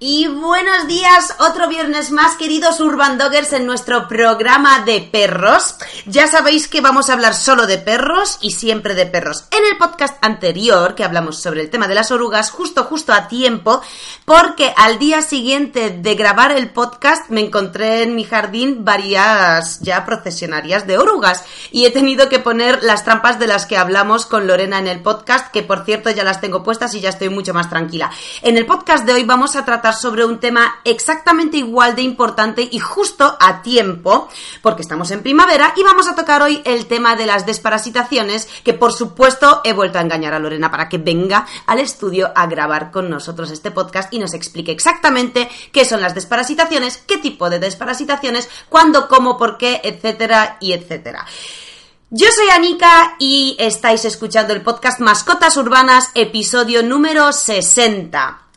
Y buenos días, otro viernes más, queridos Urban Doggers, en nuestro programa de perros. Ya sabéis que vamos a hablar solo de perros y siempre de perros. En el podcast anterior, que hablamos sobre el tema de las orugas, justo, justo a tiempo, porque al día siguiente de grabar el podcast me encontré en mi jardín varias ya procesionarias de orugas y he tenido que poner las trampas de las que hablamos con Lorena en el podcast, que por cierto ya las tengo puestas y ya estoy mucho más tranquila. En el podcast de hoy vamos a tratar sobre un tema exactamente igual de importante y justo a tiempo, porque estamos en primavera y vamos a tocar hoy el tema de las desparasitaciones, que por supuesto he vuelto a engañar a Lorena para que venga al estudio a grabar con nosotros este podcast y nos explique exactamente qué son las desparasitaciones, qué tipo de desparasitaciones, cuándo, cómo, por qué, etcétera y etcétera. Yo soy Anika y estáis escuchando el podcast Mascotas Urbanas, episodio número 60.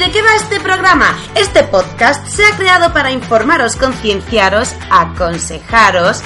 De qué va este programa? Este podcast se ha creado para informaros, concienciaros, aconsejaros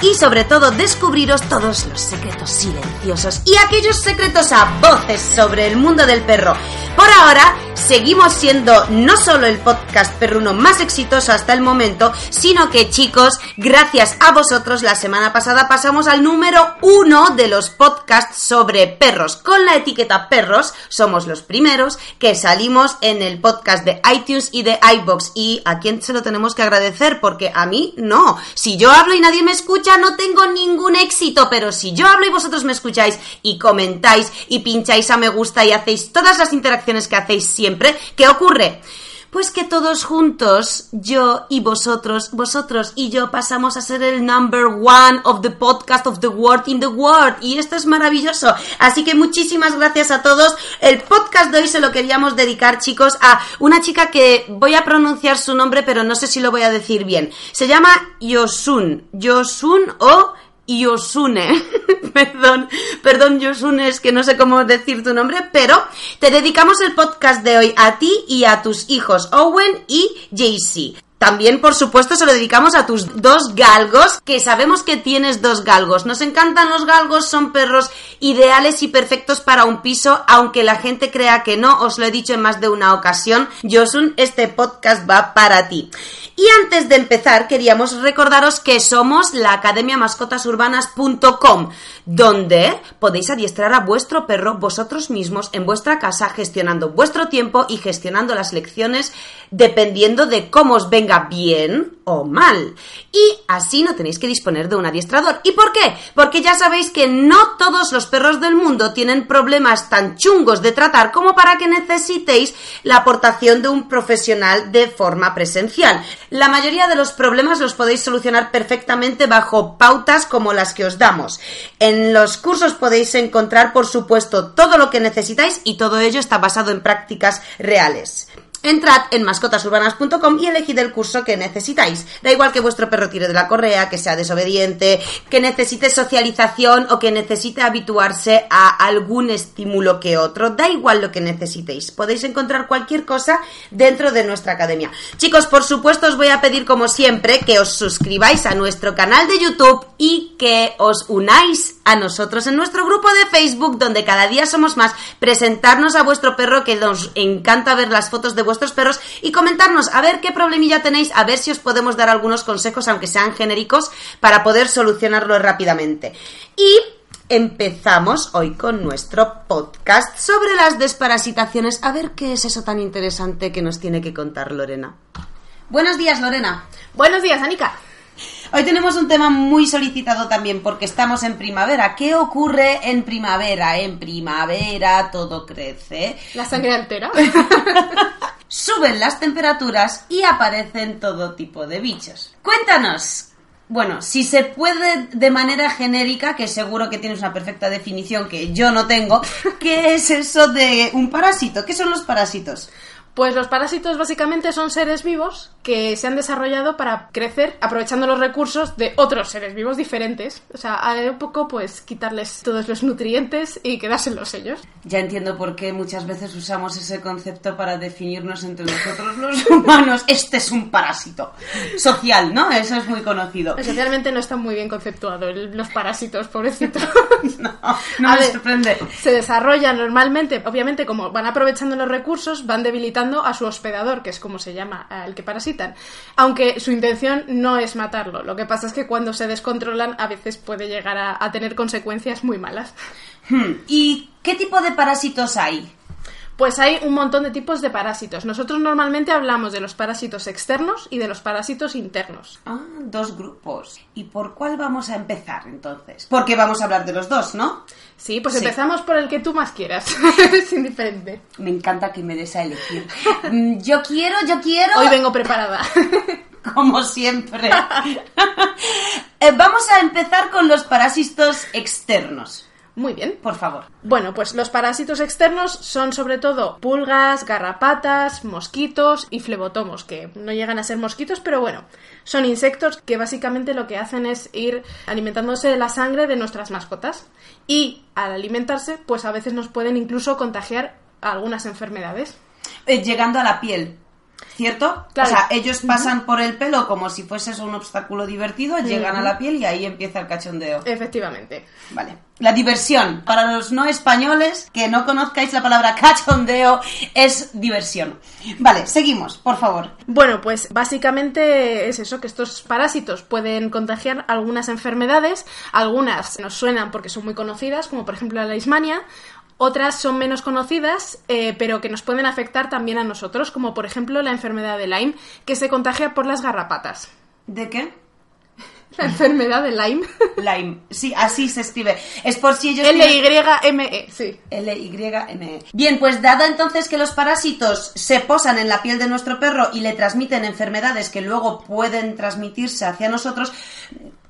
y sobre todo descubriros todos los secretos silenciosos y aquellos secretos a voces sobre el mundo del perro. Por ahora, seguimos siendo no solo el podcast perruno más exitoso hasta el momento, sino que chicos, gracias a vosotros, la semana pasada pasamos al número uno de los podcasts sobre perros. Con la etiqueta perros, somos los primeros que salimos en el podcast de iTunes y de iBox. ¿Y a quién se lo tenemos que agradecer? Porque a mí no. Si yo hablo y nadie me escucha, no tengo ningún éxito. Pero si yo hablo y vosotros me escucháis y comentáis y pincháis a me gusta y hacéis todas las interacciones que hacéis siempre, ¿qué ocurre? Pues que todos juntos, yo y vosotros, vosotros y yo pasamos a ser el number one of the podcast of the world in the world. Y esto es maravilloso. Así que muchísimas gracias a todos. El podcast de hoy se lo queríamos dedicar, chicos, a una chica que voy a pronunciar su nombre, pero no sé si lo voy a decir bien. Se llama Yosun. Yosun o Yosune. perdón, perdón Yosune, es que no sé cómo decir tu nombre, pero te dedicamos el podcast de hoy a ti y a tus hijos Owen y JC. También, por supuesto, se lo dedicamos a tus dos galgos, que sabemos que tienes dos galgos. Nos encantan los galgos, son perros ideales y perfectos para un piso, aunque la gente crea que no, os lo he dicho en más de una ocasión. Josun, este podcast va para ti. Y antes de empezar, queríamos recordaros que somos la Academia Mascotasurbanas.com, donde podéis adiestrar a vuestro perro vosotros mismos en vuestra casa, gestionando vuestro tiempo y gestionando las lecciones dependiendo de cómo os venga bien o mal. Y así no tenéis que disponer de un adiestrador. ¿Y por qué? Porque ya sabéis que no todos los perros del mundo tienen problemas tan chungos de tratar como para que necesitéis la aportación de un profesional de forma presencial. La mayoría de los problemas los podéis solucionar perfectamente bajo pautas como las que os damos. En los cursos podéis encontrar, por supuesto, todo lo que necesitáis y todo ello está basado en prácticas reales. Entrad en mascotasurbanas.com y elegid el curso que necesitáis. Da igual que vuestro perro tire de la correa, que sea desobediente, que necesite socialización o que necesite habituarse a algún estímulo que otro. Da igual lo que necesitéis. Podéis encontrar cualquier cosa dentro de nuestra academia. Chicos, por supuesto os voy a pedir como siempre que os suscribáis a nuestro canal de YouTube y que os unáis a nosotros en nuestro grupo de Facebook donde cada día somos más. Presentarnos a vuestro perro que nos encanta ver las fotos de vuestro vuestros perros y comentarnos a ver qué problemilla tenéis, a ver si os podemos dar algunos consejos, aunque sean genéricos, para poder solucionarlo rápidamente. Y empezamos hoy con nuestro podcast sobre las desparasitaciones. A ver qué es eso tan interesante que nos tiene que contar Lorena. Buenos días, Lorena. Buenos días, Anika. Hoy tenemos un tema muy solicitado también porque estamos en primavera. ¿Qué ocurre en primavera? En primavera todo crece. La sangre altera. Suben las temperaturas y aparecen todo tipo de bichos. Cuéntanos. Bueno, si se puede de manera genérica, que seguro que tienes una perfecta definición que yo no tengo, ¿qué es eso de un parásito? ¿Qué son los parásitos? Pues los parásitos básicamente son seres vivos que se han desarrollado para crecer aprovechando los recursos de otros seres vivos diferentes. O sea, a un poco pues quitarles todos los nutrientes y quedárselos ellos. Ya entiendo por qué muchas veces usamos ese concepto para definirnos entre nosotros los humanos. Este es un parásito social, ¿no? Eso es muy conocido. Esencialmente no está muy bien conceptuado el- los parásitos, pobrecito. No, no A me ver, sorprende. Se desarrollan normalmente, obviamente, como van aprovechando los recursos, van debilitando a su hospedador, que es como se llama al que parasitan. Aunque su intención no es matarlo. Lo que pasa es que cuando se descontrolan, a veces puede llegar a, tener consecuencias muy malas. Hmm, ¿Y qué tipo de parásitos hay? Pues hay un montón de tipos de parásitos. Nosotros normalmente hablamos de los parásitos externos y de los parásitos internos. Ah, dos grupos. ¿Y por cuál vamos a empezar entonces? Porque vamos a hablar de los dos, ¿no? Sí, pues Sí. empezamos por el que tú más quieras. es indiferente. Me encanta que me des a elegir. Mm, Yo quiero, yo quiero. Hoy vengo preparada. Como siempre. Eh, Vamos a empezar con los parásitos externos. Muy bien. Por favor. Bueno, pues los parásitos externos son sobre todo pulgas, garrapatas, mosquitos y flebotomos, que no llegan a ser mosquitos, pero bueno, son insectos que básicamente lo que hacen es ir alimentándose de la sangre de nuestras mascotas. Y al alimentarse, pues a veces nos pueden incluso contagiar algunas enfermedades. Eh, llegando a la piel. ¿Cierto? Claro. O sea, ellos pasan por el pelo como si fuese eso un obstáculo divertido, llegan a la piel y ahí empieza el cachondeo. Efectivamente. Vale. La diversión. Para los no españoles que no conozcáis la palabra cachondeo, es diversión. Vale, seguimos, por favor. Bueno, pues básicamente es eso, que estos parásitos pueden contagiar algunas enfermedades, algunas nos suenan porque son muy conocidas, como por ejemplo la leishmania, otras son menos conocidas, eh, pero que nos pueden afectar también a nosotros, como por ejemplo la enfermedad de Lyme, que se contagia por las garrapatas. ¿De qué? La enfermedad de Lyme. Lyme. Sí, así se escribe. Es por si ellos L-Y-M-E, sí. L-Y-M-E. Bien, pues dado entonces que los parásitos se posan en la piel de nuestro perro y le transmiten enfermedades que luego pueden transmitirse hacia nosotros,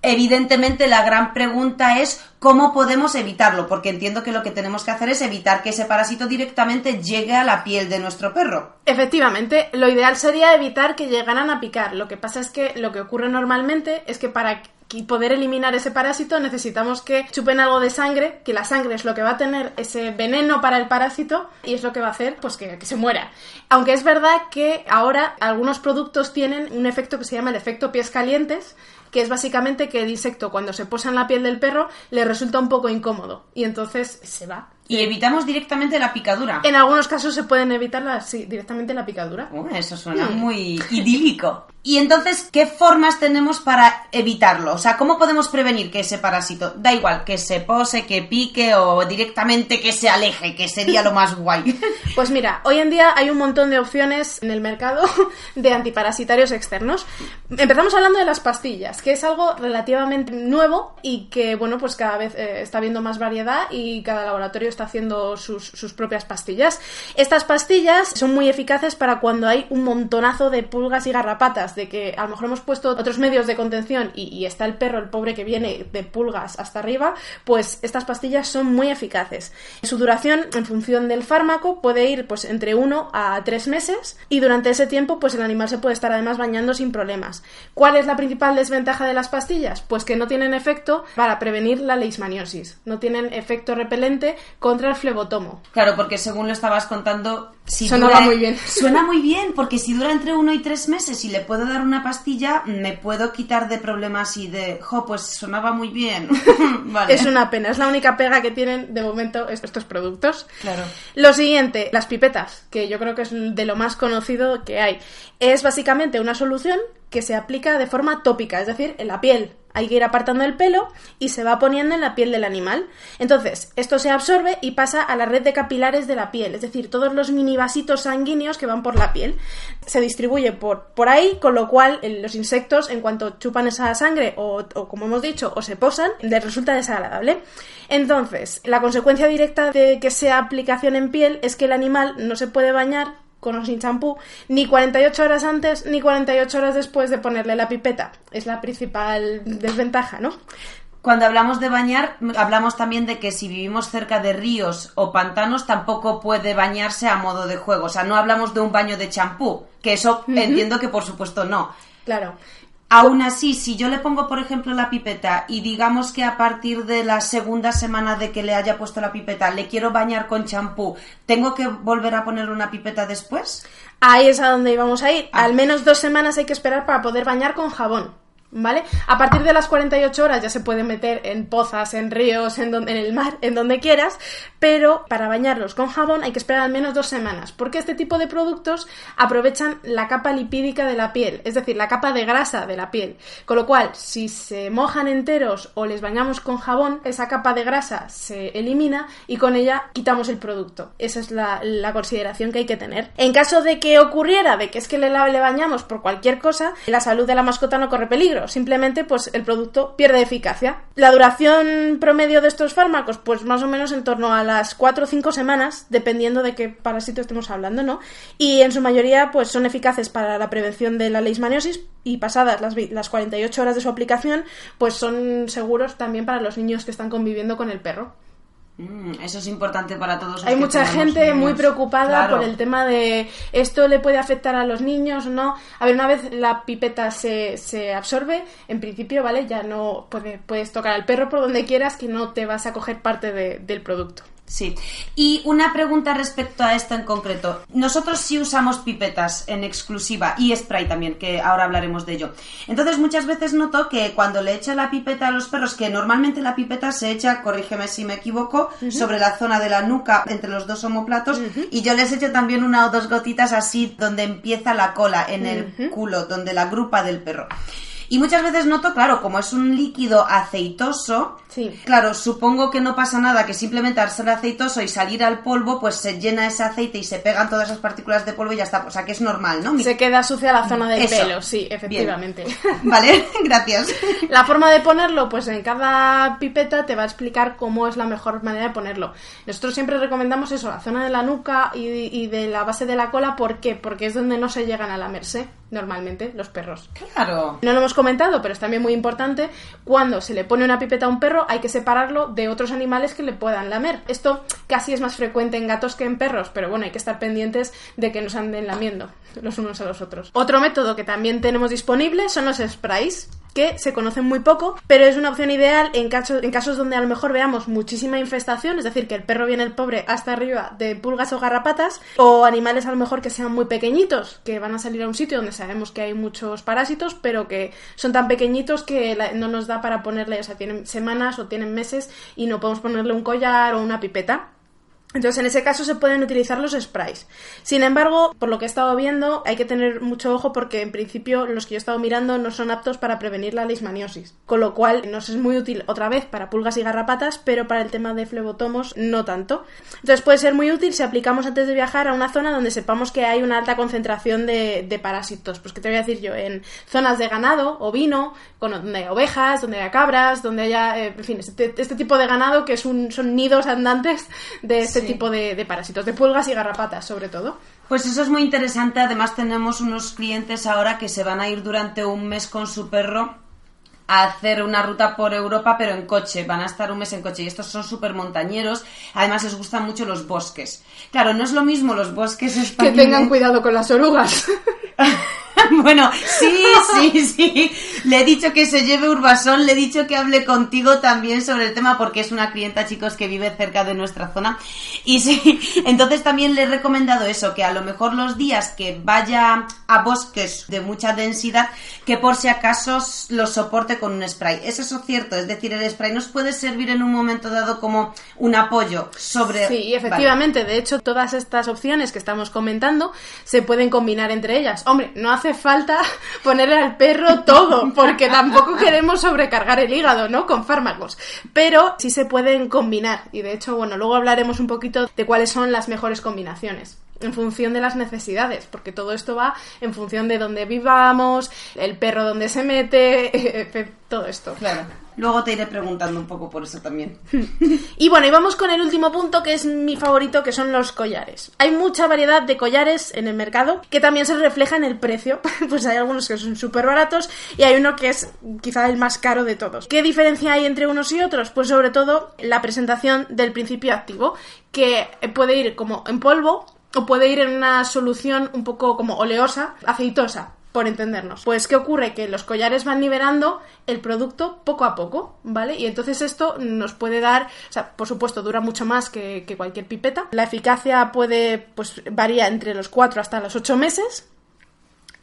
evidentemente la gran pregunta es cómo podemos evitarlo, porque entiendo que lo que tenemos que hacer es evitar que ese parásito directamente llegue a la piel de nuestro perro. Efectivamente, lo ideal sería evitar que llegaran a picar. Lo que pasa es que lo que ocurre normalmente es que para que- poder eliminar ese parásito necesitamos que chupen algo de sangre, que la sangre es lo que va a tener ese veneno para el parásito y es lo que va a hacer pues que, que se muera. Aunque es verdad que ahora algunos productos tienen un efecto que se llama el efecto pies calientes, que es básicamente que el insecto cuando se posa en la piel del perro le resulta un poco incómodo y entonces se va. Y evitamos directamente la picadura. En algunos casos se pueden evitar la, sí, directamente la picadura. Uh, eso suena muy idílico. Y entonces, ¿qué formas tenemos para evitarlo? O sea, ¿cómo podemos prevenir que ese parásito, da igual, que se pose, que pique o directamente que se aleje, que sería lo más guay? Pues mira, hoy en día hay un montón de opciones en el mercado de antiparasitarios externos. Empezamos hablando de las pastillas, que es algo relativamente nuevo y que, bueno, pues cada vez eh, está habiendo más variedad y cada laboratorio está haciendo sus, sus propias pastillas. Estas pastillas son muy eficaces para cuando hay un montonazo de pulgas y garrapatas, de que a lo mejor hemos puesto otros medios de contención y, está el perro, el pobre que viene de pulgas hasta arriba, pues estas pastillas son muy eficaces. Su duración, en función del fármaco, puede ir pues entre uno a tres meses y durante ese tiempo pues el animal se puede estar además bañando sin problemas. ¿Cuál es la principal desventaja de las pastillas? Pues que no tienen efecto para prevenir la leishmaniosis, no tienen efecto repelente contra el flebotomo. Claro, porque según lo estabas contando, si Sonaba dura- muy bien. Suena muy bien, porque si dura entre uno y tres meses y le puedo dar una pastilla, me puedo quitar de problemas y de, jo, pues sonaba muy bien. vale. Es una pena, es la única pega que tienen de momento est- estos productos. Claro. Lo siguiente, las pipetas, que yo creo que es de lo más conocido que hay. Es básicamente una solución que se aplica de forma tópica, es decir, en la piel. Hay que ir apartando el pelo y se va poniendo en la piel del animal. Entonces, esto se absorbe y pasa a la red de capilares de la piel, es decir, todos los mini vasitos sanguíneos que van por la piel. Se distribuye por, por ahí, con lo cual los insectos, en cuanto chupan esa sangre o, o, como hemos dicho, o se posan, les resulta desagradable. Entonces, la consecuencia directa de que sea aplicación en piel es que el animal no se puede bañar con o sin champú, ni 48 horas antes ni 48 horas después de ponerle la pipeta. Es la principal desventaja, ¿no? cuando hablamos de bañar, hablamos también de que si vivimos cerca de ríos o pantanos, tampoco puede bañarse a modo de juego. O sea, no hablamos de un baño de champú, que eso entiendo que por supuesto no. Claro. Aún así, si yo le pongo, por ejemplo, la pipeta y digamos que a partir de la segunda semana de que le haya puesto la pipeta le quiero bañar con champú, ¿tengo que volver a poner una pipeta después? Ahí es a donde íbamos a ir. Ah. Al menos dos semanas hay que esperar para poder bañar con jabón. ¿Vale? A partir de las 48 horas ya se puede meter en pozas, en ríos, en, en el mar, en donde quieras, pero para bañarlos con jabón hay que esperar al menos dos semanas, porque este tipo de productos aprovechan la capa lipídica de la piel, es decir, la capa de grasa de la piel. Con lo cual, si se mojan enteros o les bañamos con jabón, esa capa de grasa se elimina y con ella quitamos el producto. Esa es la, consideración que hay que tener. En caso de que ocurriera, de que es que le, le bañamos por cualquier cosa, la salud de la mascota no corre peligro simplemente pues el producto pierde eficacia. La duración promedio de estos fármacos, pues más o menos en torno a las 4 o 5 semanas, dependiendo de qué parásito estemos hablando, ¿no? Y en su mayoría pues son eficaces para la prevención de la leishmaniosis y pasadas las, las 48 horas de su aplicación, pues son seguros también para los niños que están conviviendo con el perro. Mm, eso es importante para todos. Hay mucha gente muy preocupada por el tema de esto le puede afectar a los niños o no. A ver, una vez la pipeta se, se absorbe, en principio, ¿vale? Ya no puedes tocar al perro por donde quieras que no te vas a coger parte del producto. Sí. Y una pregunta respecto a esto en concreto. Nosotros sí usamos pipetas en exclusiva y spray también, que ahora hablaremos de ello. Entonces muchas veces noto que cuando le echo la pipeta a los perros, que normalmente la pipeta se echa, corrígeme si me equivoco, sobre la zona de la nuca, entre los dos omoplatos, y yo les echo también una o dos gotitas así donde empieza la cola, en el culo, donde la grupa del perro. Y muchas veces noto, claro, como es un líquido aceitoso, sí. claro, supongo que no pasa nada, que simplemente al ser aceitoso y salir al polvo, pues se llena ese aceite y se pegan todas esas partículas de polvo y ya está. O sea, que es normal, ¿no? Se queda sucia la zona del pelo, sí, efectivamente. Vale, gracias. La forma de ponerlo, pues en cada pipeta te va a explicar cómo es la mejor manera de ponerlo. Nosotros siempre recomendamos eso, la zona de la nuca y, y de la base de la cola, ¿por qué? Porque es donde no se llegan a lamerse normalmente los perros. Claro. No lo hemos comentado, pero es también muy importante, cuando se le pone una pipeta a un perro hay que separarlo de otros animales que le puedan lamer. Esto casi es más frecuente en gatos que en perros, pero bueno, hay que estar pendientes de que nos anden lamiendo los unos a los otros. Otro método que también tenemos disponible son los sprays que se conocen muy poco, pero es una opción ideal en, en casos donde a lo mejor veamos muchísima infestación, es decir, que el perro viene el pobre hasta arriba de pulgas o garrapatas, o animales a lo mejor que sean muy pequeñitos, que van a salir a un sitio donde sabemos que hay muchos parásitos, pero que son tan pequeñitos que no nos da para ponerle, o sea, tienen semanas o tienen meses y no podemos ponerle un collar o una pipeta. Entonces, en ese caso se pueden utilizar los sprays. Sin embargo, por lo que he estado viendo, hay que tener mucho ojo porque en principio los que yo he estado mirando no son aptos para prevenir la leishmaniosis. Con lo cual, nos es muy útil otra vez para pulgas y garrapatas, pero para el tema de flebotomos no tanto. Entonces, puede ser muy útil si aplicamos antes de viajar a una zona donde sepamos que hay una alta concentración de, parásitos. Pues, ¿qué te voy a decir yo? En zonas de ganado, ovino, con, donde hay ovejas, donde haya cabras, donde haya, eh, en fin, este, este, tipo de ganado que es un, son nidos andantes de este tipo de, parásitos, de pulgas y garrapatas sobre todo. Pues eso es muy interesante. Además tenemos unos clientes ahora que se van a ir durante un mes con su perro a hacer una ruta por Europa, pero en coche. Van a estar un mes en coche. Y estos son súper montañeros. Además, les gustan mucho los bosques. Claro, no es lo mismo los bosques españoles. Que tengan cuidado con las orugas. bueno, sí, sí, sí. Le he dicho que se lleve Urbasón, le he dicho que hable contigo también sobre el tema porque es una clienta, chicos, que vive cerca de nuestra zona. Y sí, entonces también le he recomendado eso, que a lo mejor los días que vaya a bosques de mucha densidad, que por si acaso lo soporte con un spray. ¿Es eso cierto? Es decir, el spray nos puede servir en un momento dado como un apoyo sobre... Sí, efectivamente. De hecho, todas estas opciones que estamos comentando se pueden combinar entre ellas. Hombre, no hace falta ponerle al perro todo, porque tampoco queremos sobrecargar el hígado, ¿no? Con fármacos. Pero sí se pueden combinar. Y de hecho, bueno, luego hablaremos un poquito de cuáles son las mejores combinaciones. En función de las necesidades, porque todo esto va en función de dónde vivamos, el perro donde se mete, todo esto. Claro. Luego te iré preguntando un poco por eso también. Y bueno, y vamos con el último punto que es mi favorito, que son los collares. Hay mucha variedad de collares en el mercado que también se refleja en el precio. Pues hay algunos que son súper baratos y hay uno que es quizá el más caro de todos. ¿Qué diferencia hay entre unos y otros? Pues sobre todo la presentación del principio activo, que puede ir como en polvo o puede ir en una solución un poco como oleosa, aceitosa por entendernos. Pues, ¿qué ocurre? Que los collares van liberando el producto poco a poco, ¿vale? Y entonces esto nos puede dar, o sea, por supuesto, dura mucho más que, cualquier pipeta. La eficacia puede, pues, varía entre los 4 hasta los 8 meses,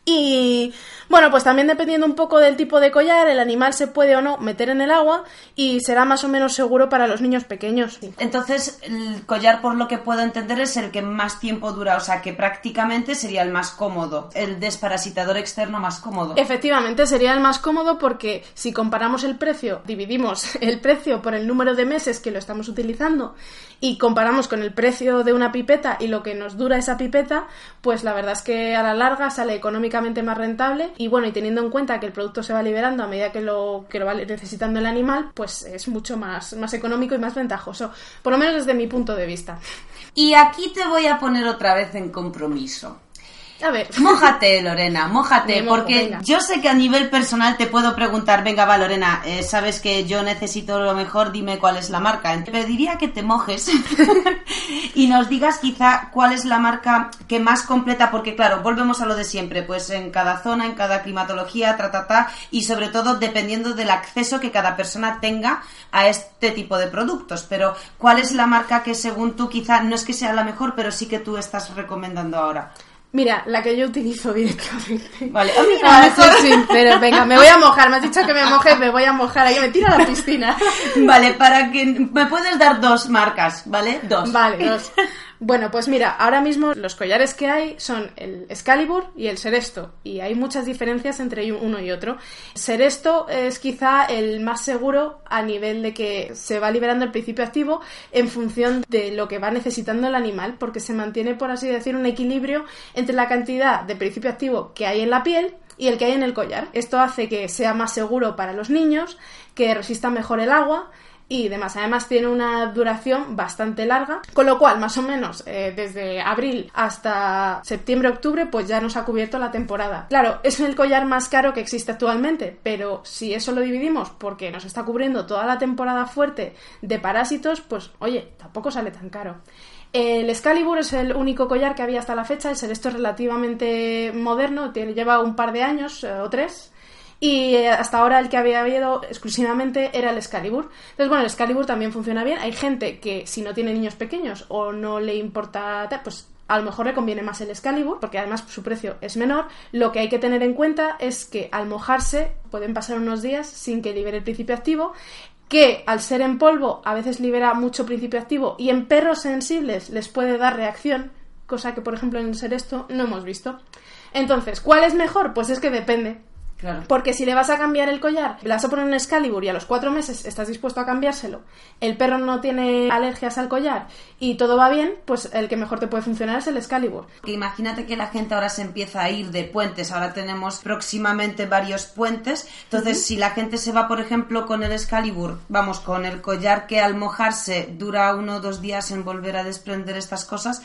y bueno, pues también dependiendo un poco del tipo de collar, el animal se puede o no meter en el agua y será más o menos seguro para los niños pequeños. Entonces, el collar, por lo que puedo entender, es el que más tiempo dura, o sea que prácticamente sería el más cómodo, el desparasitador externo más cómodo. Efectivamente, sería el más cómodo porque si comparamos el precio, dividimos el precio por el número de meses que lo estamos utilizando y comparamos con el precio de una pipeta y lo que nos dura esa pipeta, pues la verdad es que a la larga sale económicamente más rentable y bueno, y teniendo en cuenta que el producto se va liberando a medida que lo, que lo va necesitando el animal, pues es mucho más, más económico y más ventajoso, por lo menos desde mi punto de vista. Y aquí te voy a poner otra vez en compromiso. A ver. Mójate, Lorena, mójate, porque yo sé que a nivel personal te puedo preguntar, venga, va, Lorena, eh, sabes que yo necesito lo mejor, dime cuál es la marca. Te pediría que te mojes y nos digas quizá cuál es la marca que más completa, porque claro, volvemos a lo de siempre, pues en cada zona, en cada climatología, ta, y sobre todo dependiendo del acceso que cada persona tenga a este tipo de productos. Pero, ¿cuál es la marca que según tú quizá no es que sea la mejor, pero sí que tú estás recomendando ahora? Mira, la que yo utilizo directamente. Vale, a mí no, pero venga, me voy a mojar. Me has dicho que me moje, me voy a mojar. Ahí me tiro a la piscina. Vale, para que me puedes dar dos marcas, ¿vale? Dos. Vale, dos. Bueno, pues mira, ahora mismo los collares que hay son el Excalibur y el Seresto, y hay muchas diferencias entre uno y otro. Seresto es quizá el más seguro a nivel de que se va liberando el principio activo en función de lo que va necesitando el animal, porque se mantiene, por así decir, un equilibrio entre la cantidad de principio activo que hay en la piel y el que hay en el collar. Esto hace que sea más seguro para los niños, que resista mejor el agua y demás. Además tiene una duración bastante larga, con lo cual más o menos eh, desde abril hasta septiembre-octubre pues ya nos ha cubierto la temporada. Claro, es el collar más caro que existe actualmente, pero si eso lo dividimos porque nos está cubriendo toda la temporada fuerte de parásitos, pues oye, tampoco sale tan caro. El Excalibur es el único collar que había hasta la fecha, el esto es relativamente moderno, tiene, lleva un par de años eh, o tres, y eh, hasta ahora el que había habido exclusivamente era el Excalibur. Entonces, bueno, el Excalibur también funciona bien. Hay gente que si no tiene niños pequeños o no le importa, pues a lo mejor le conviene más el Excalibur, porque además su precio es menor. Lo que hay que tener en cuenta es que al mojarse pueden pasar unos días sin que libere el principio activo, que al ser en polvo a veces libera mucho principio activo y en perros sensibles les puede dar reacción, cosa que por ejemplo en ser esto no hemos visto. Entonces, ¿cuál es mejor? Pues es que depende. Porque si le vas a cambiar el collar, le vas a poner un Excalibur y a los cuatro meses estás dispuesto a cambiárselo, el perro no tiene alergias al collar y todo va bien, pues el que mejor te puede funcionar es el Excalibur. Imagínate que la gente ahora se empieza a ir de puentes, ahora tenemos próximamente varios puentes, entonces si la gente se va, por ejemplo, con el Excalibur, vamos, con el collar que al mojarse dura uno o dos días en volver a desprender estas cosas,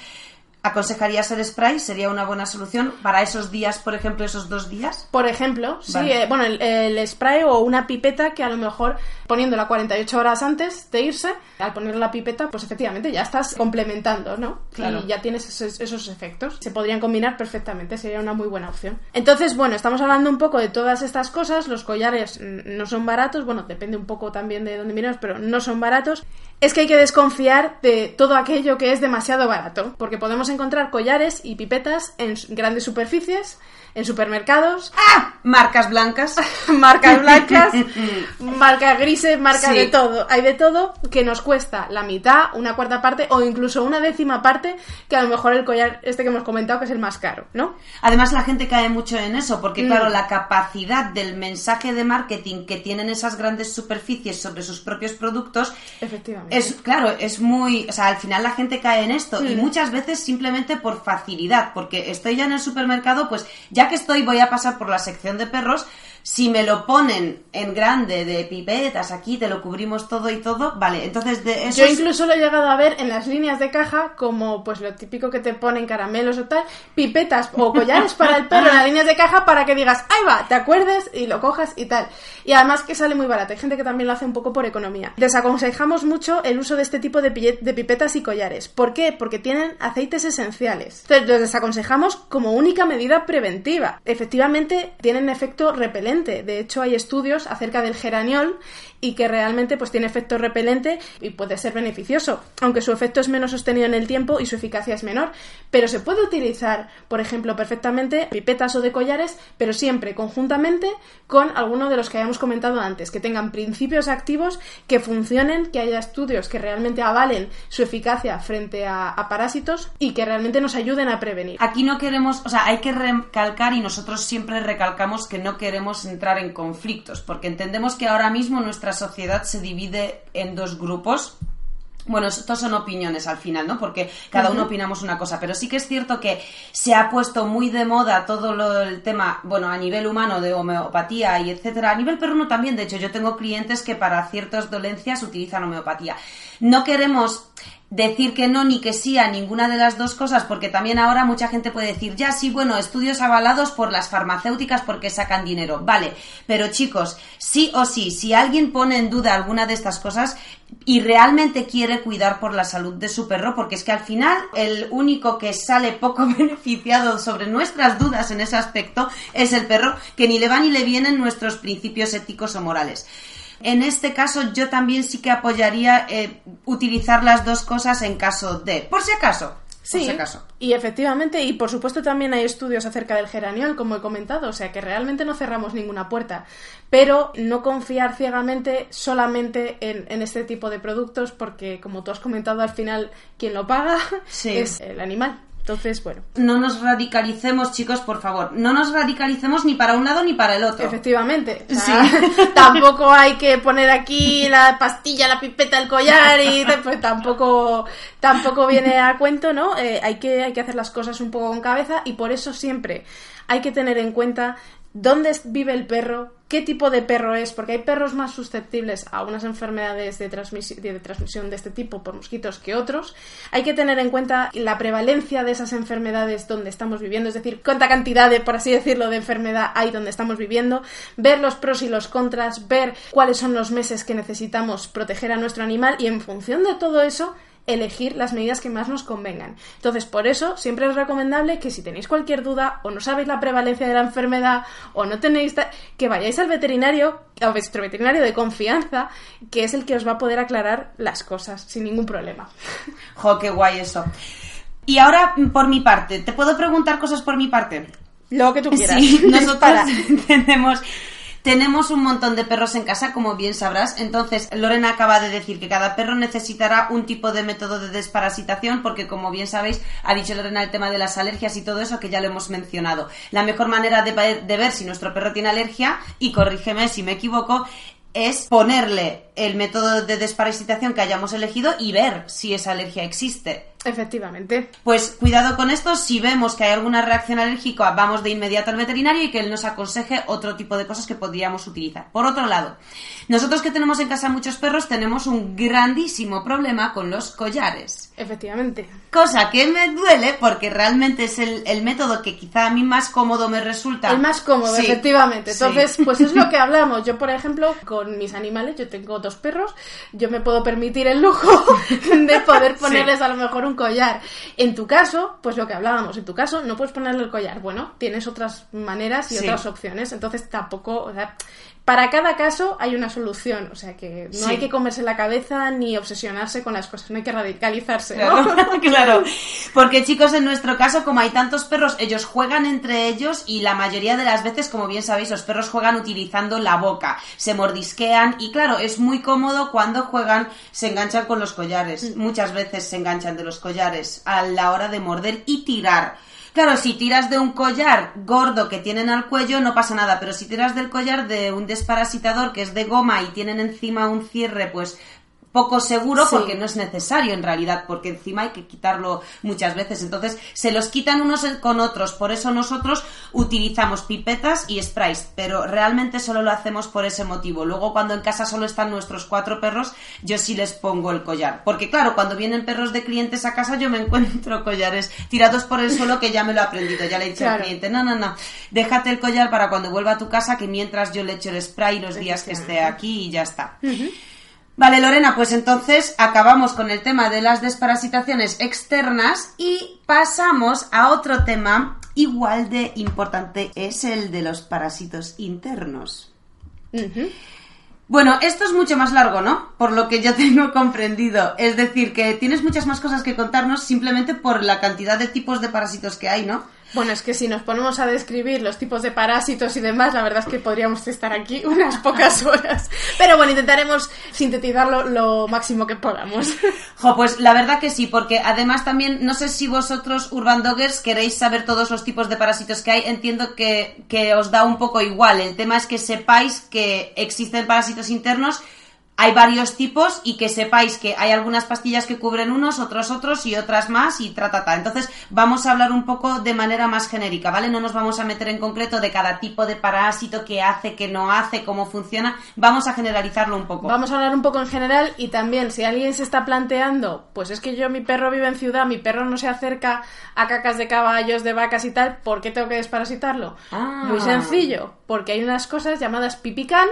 ¿Aconsejarías el spray? ¿Sería una buena solución para esos días, por ejemplo, esos dos días? Por ejemplo, sí. Eh, bueno, el, spray o una pipeta que a lo mejor poniéndola 48 horas antes de irse, al poner la pipeta, pues efectivamente ya estás complementando, ¿no? Claro. Y ya tienes esos, efectos. Se podrían combinar perfectamente, sería una muy buena opción. Entonces, bueno, estamos hablando un poco de todas estas cosas. Los collares no son baratos, bueno, depende un poco también de dónde miremos, pero no son baratos. Es que hay que desconfiar de todo aquello que es demasiado barato, porque podemos encontrar collares y pipetas en grandes superficies en supermercados. ¡Ah! Marcas blancas. marcas blancas, marcas grises, marcas Sí. de todo. Hay de todo que nos cuesta la mitad, una cuarta parte o incluso una décima parte que a lo mejor el collar este que hemos comentado que es el más caro, ¿no? Además, la gente cae mucho en eso, porque Mm. claro, la capacidad del mensaje de marketing que tienen esas grandes superficies sobre sus propios productos Efectivamente. es, claro, es muy, o sea, al final la gente cae en esto y Mm. muchas veces simplemente por facilidad, porque estoy ya en el supermercado, pues ya que estoy voy a pasar por la sección de perros, si me lo ponen en grande de pipetas, aquí te lo cubrimos todo y todo, vale, entonces de eso Yo incluso lo he llegado a ver en las líneas de caja como pues lo típico que te ponen caramelos o tal, pipetas o collares para el perro en las líneas de caja para que digas, ahí va, te acuerdes y lo cojas y tal. Y además que sale muy barato, hay gente que también lo hace un poco por economía. Desaconsejamos mucho el uso de este tipo de, de pipetas y collares. ¿Por qué? Porque tienen aceites esenciales. Entonces los desaconsejamos como única medida preventiva. Efectivamente tienen efecto repelente. De hecho hay estudios acerca del geraniol y que realmente pues tiene efecto repelente y puede ser beneficioso, aunque su efecto es menos sostenido en el tiempo y su eficacia es menor. Pero se puede utilizar, por ejemplo, perfectamente pipetas o de collares, pero siempre conjuntamente con alguno de los que habíamos comentado antes, que tengan principios activos que funcionen, que haya estudios que realmente avalen su eficacia frente a, a parásitos y que realmente nos ayuden a prevenir. Aquí no queremos, o sea, hay que recalcar y nosotros siempre recalcamos que no queremos entrar en conflictos, porque entendemos que ahora mismo nuestra sociedad se divide en dos grupos. Bueno, estos son opiniones al final, ¿no? Porque cada uno opinamos una cosa, pero sí que es cierto que se ha puesto muy de moda todo lo, el tema, bueno, a nivel humano de homeopatía y etcétera, a nivel perruno también, de hecho, yo tengo clientes que para ciertas dolencias utilizan homeopatía. No queremos decir que no ni que sí a ninguna de las dos cosas, porque también ahora mucha gente puede decir, ya sí, bueno, estudios avalados por las farmacéuticas porque sacan dinero. Vale, pero chicos, sí o sí, si alguien pone en duda alguna de estas cosas y realmente quiere cuidar por la salud de su perro, porque es que al final el único que sale poco beneficiado sobre nuestras dudas en ese aspecto es el perro, que ni le va ni le vienen nuestros principios éticos o morales. En este caso, yo también sí que apoyaría eh, utilizar las dos cosas en caso de. Por si acaso. Por Sí, si acaso. y efectivamente, y por supuesto también hay estudios acerca del geraniol, como he comentado, o sea que realmente no cerramos ninguna puerta, pero no confiar ciegamente solamente en, en este tipo de productos, porque como tú has comentado, al final quien lo paga Sí. es el animal. Entonces, bueno, No nos radicalicemos, chicos, por favor. No nos radicalicemos ni para un lado ni para el otro. efectivamente, o sea, Sí. tampoco hay que poner aquí la pastilla, la pipeta, el collar y pues tampoco tampoco viene a cuento, ¿no? Eh, hay que hay que hacer las cosas un poco con cabeza y por eso siempre hay que tener en cuenta dónde vive el perro, qué tipo de perro es, porque hay perros más susceptibles a unas enfermedades de, de transmisión de este tipo por mosquitos que otros. Hay que tener en cuenta la prevalencia de esas enfermedades donde estamos viviendo, es decir, cuánta cantidad de, por así decirlo, de enfermedad hay donde estamos viviendo, ver los pros y los contras, ver cuáles son los meses que necesitamos proteger a nuestro animal y en función de todo eso elegir las medidas que más nos convengan. Entonces, por eso siempre es recomendable que si tenéis cualquier duda o no sabéis la prevalencia de la enfermedad o no tenéis que vayáis al veterinario, a vuestro veterinario de confianza, que es el que os va a poder aclarar las cosas sin ningún problema. Jo, qué guay eso. Y ahora, por mi parte, ¿te puedo preguntar cosas por mi parte? Lo que tú quieras. Sí, nosotros Dispara. tenemos, tenemos un montón de perros en casa, como bien sabrás. Entonces, Lorena acaba de decir que cada perro necesitará un tipo de método de desparasitación, porque como bien sabéis, ha dicho Lorena el tema de las alergias y todo eso que ya lo hemos mencionado. La mejor manera de, de ver si nuestro perro tiene alergia, y corrígeme si me equivoco, es ponerle el método de desparasitación que hayamos elegido y ver si esa alergia existe. Efectivamente. Pues cuidado con esto, si vemos que hay alguna reacción alérgica, vamos de inmediato al veterinario y que él nos aconseje otro tipo de cosas que podríamos utilizar. Por otro lado, nosotros que tenemos en casa muchos perros tenemos un grandísimo problema con los collares. Efectivamente. Cosa que me duele porque realmente es el, el método que quizá a mí más cómodo me resulta. El más cómodo, Sí, efectivamente. sí. Entonces, pues es lo que hablamos. Yo, por ejemplo, con mis animales, yo tengo dos perros, yo me puedo permitir el lujo de poder ponerles a lo mejor un collar. En tu caso, pues lo que hablábamos, en tu caso no puedes ponerle el collar. Bueno, tienes otras maneras y Sí. otras opciones, entonces tampoco, o sea, para cada caso hay una solución, o sea que no Sí. hay que comerse la cabeza ni obsesionarse con las cosas, no hay que radicalizarse, Claro, claro. Porque chicos, en nuestro caso, como hay tantos perros, ellos juegan entre ellos y la mayoría de las veces, como bien sabéis, los perros juegan utilizando la boca, se mordisquean y claro, es muy cómodo cuando juegan, se enganchan con los collares. Muchas veces se enganchan de los collares a la hora de morder y tirar. Claro, si tiras de un collar gordo que tienen al cuello no pasa nada, pero si tiras del collar de un desparasitador que es de goma y tienen encima un cierre, pues poco seguro Sí. porque no es necesario en realidad, porque encima hay que quitarlo muchas veces. Entonces se los quitan unos con otros. Por eso nosotros utilizamos pipetas y sprays, pero realmente solo lo hacemos por ese motivo. Luego cuando en casa solo están nuestros cuatro perros, yo sí les pongo el collar. Porque claro, cuando vienen perros de clientes a casa yo me encuentro collares tirados por el suelo que ya me lo he aprendido. Ya le he dicho al cliente, no, no, no, déjate el collar para cuando vuelva a tu casa que mientras yo le echo el spray los días que esté aquí y ya está. Vale, Lorena, pues entonces acabamos con el tema de las desparasitaciones externas y pasamos a otro tema igual de importante, es el de los parásitos internos. Bueno, esto es mucho más largo, ¿no? Por lo que yo tengo comprendido. Es decir, que tienes muchas más cosas que contarnos simplemente por la cantidad de tipos de parásitos que hay, ¿no? Bueno, es que si nos ponemos a describir los tipos de parásitos y demás, la verdad es que podríamos estar aquí unas pocas horas. Pero bueno, intentaremos sintetizarlo lo máximo que podamos. Jo, pues la verdad que sí, porque además también, no sé si vosotros, Urban Doggers, queréis saber todos los tipos de parásitos que hay. Entiendo que, que os da un poco igual. El tema es que sepáis que existen parásitos internos, hay varios tipos y que sepáis que hay algunas pastillas que cubren unos, otros otros y otras más y tratata. Entonces vamos a hablar un poco de manera más genérica, ¿vale? No nos vamos a meter en concreto de cada tipo de parásito, qué hace, qué no hace, cómo funciona. Vamos a generalizarlo un poco. Vamos a hablar un poco en general y también si alguien se está planteando, pues es que yo, mi perro vive en ciudad, mi perro no se acerca a cacas de caballos, de vacas y tal, ¿por qué tengo que desparasitarlo? Ah. Muy sencillo, porque hay unas cosas llamadas pipicán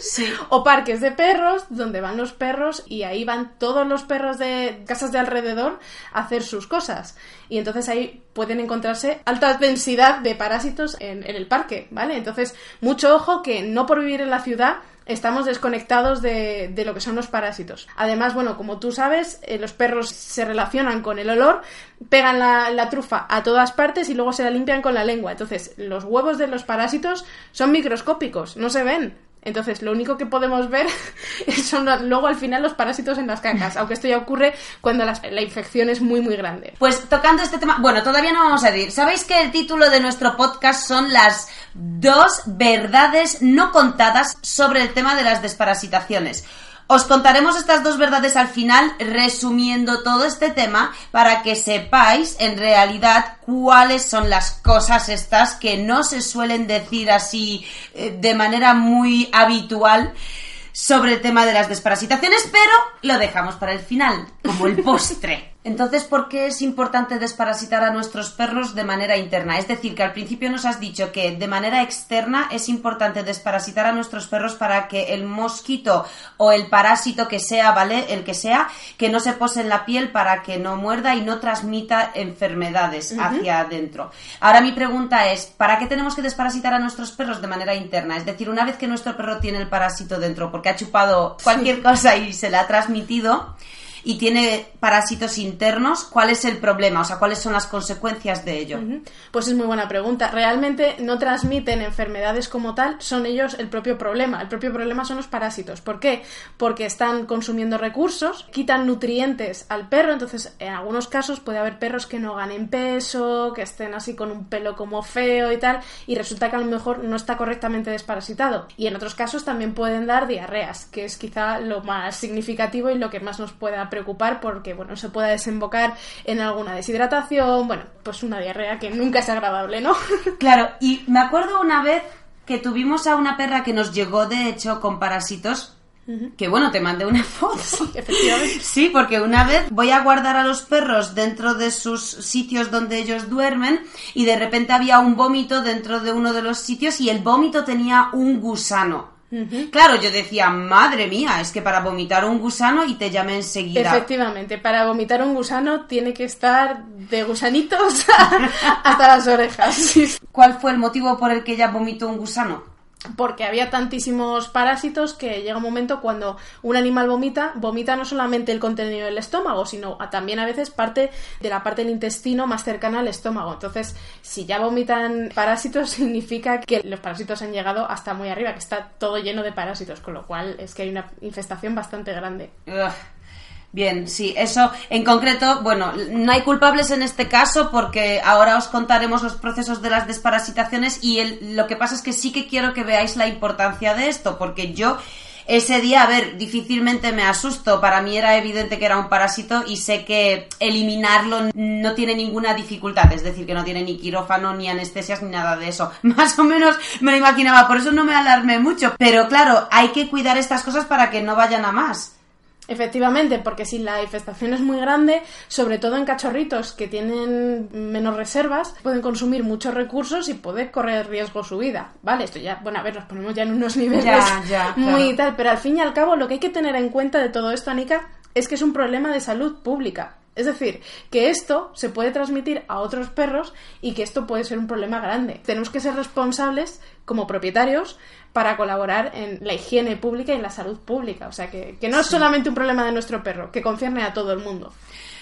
Sí. o parques de perros donde van los perros y ahí van todos los perros de casas de alrededor a hacer sus cosas. Y entonces ahí pueden encontrarse alta densidad de parásitos en, el parque, ¿vale? Entonces, mucho ojo que no por vivir en la ciudad estamos desconectados de, lo que son los parásitos. Además, bueno, como tú sabes, eh, los perros se relacionan con el olor, pegan la trufa a todas partes y luego se la limpian con la lengua. Entonces, los huevos de los parásitos son microscópicos, no se ven. Entonces, lo único que podemos ver son luego al final los parásitos en las cacas, aunque esto ya ocurre cuando la infección es muy, muy grande. Pues tocando este tema, bueno, todavía no vamos a decir. ¿Sabéis que el título de nuestro podcast son las dos verdades no contadas sobre el tema de las desparasitaciones? Os contaremos estas dos verdades al final, resumiendo todo este tema, para que sepáis en realidad cuáles son las cosas estas que no se suelen decir así eh, de manera muy habitual sobre el tema de las desparasitaciones, pero lo dejamos para el final, como el postre. Entonces, ¿por qué es importante desparasitar a nuestros perros de manera interna? Es decir, que al principio nos has dicho que de manera externa es importante desparasitar a nuestros perros para que el mosquito o el parásito que sea, ¿vale? El que sea, que no se pose en la piel para que no muerda y no transmita enfermedades hacia adentro. Ahora mi pregunta es, ¿para qué tenemos que desparasitar a nuestros perros de manera interna? Es decir, una vez que nuestro perro tiene el parásito dentro porque ha chupado cualquier cosa y se la ha transmitido, y tiene parásitos internos, ¿cuál es el problema? O sea, ¿cuáles son las consecuencias de ello? Pues es muy buena pregunta. Realmente no transmiten enfermedades como tal, son ellos el propio problema. El propio problema son los parásitos. ¿Por qué? Porque están consumiendo recursos, quitan nutrientes al perro, entonces en algunos casos puede haber perros que no ganen peso, que estén así con un pelo como feo y tal, y resulta que a lo mejor no está correctamente desparasitado. Y en otros casos también pueden dar diarreas, que es quizá lo más significativo y lo que más nos pueda preocupar porque, bueno, se pueda desembocar en alguna deshidratación, bueno, pues una diarrea que nunca es agradable, ¿no? Claro, y me acuerdo una vez que tuvimos a una perra que nos llegó, de hecho, con parásitos. Que bueno, te mandé una foto. Efectivamente. Sí, porque una vez voy a guardar a los perros dentro de sus sitios donde ellos duermen y de repente había un vómito dentro de uno de los sitios y el vómito tenía un gusano. Claro, yo decía, madre mía, es que para vomitar un gusano y te llame enseguida. Efectivamente, para vomitar un gusano tiene que estar de gusanitos hasta las orejas. ¿Cuál fue el motivo por el que ella vomitó un gusano? Porque había tantísimos parásitos que llega un momento cuando un animal vomita, vomita no solamente el contenido del estómago, sino también a veces parte de la parte del intestino más cercana al estómago. Entonces, si ya vomitan parásitos, significa que los parásitos han llegado hasta muy arriba, que está todo lleno de parásitos, con lo cual es que hay una infestación bastante grande. Bien, sí, eso en concreto, bueno, no hay culpables en este caso porque ahora os contaremos los procesos de las desparasitaciones y el, lo que pasa es que sí que quiero que veáis la importancia de esto porque yo ese día, a ver, difícilmente me asusto, para mí era evidente que era un parásito y sé que eliminarlo no tiene ninguna dificultad, es decir, que no tiene ni quirófano, ni anestesias, ni nada de eso. Más o menos me lo imaginaba, por eso no me alarmé mucho, pero claro, hay que cuidar estas cosas para que no vayan a más. Efectivamente, porque si la infestación es muy grande, sobre todo en cachorritos que tienen menos reservas, pueden consumir muchos recursos y puede correr riesgo su vida. Vale, esto ya, bueno, a ver, nos ponemos ya en unos niveles muy tal, pero al fin y al cabo lo que hay que tener en cuenta de todo esto, Anika, es que es un problema de salud pública. Es decir, que esto se puede transmitir a otros perros y que esto puede ser un problema grande. Tenemos que ser responsables como propietarios para colaborar en la higiene pública y en la salud pública. O sea, que, no es solamente un problema de nuestro perro, que concierne a todo el mundo.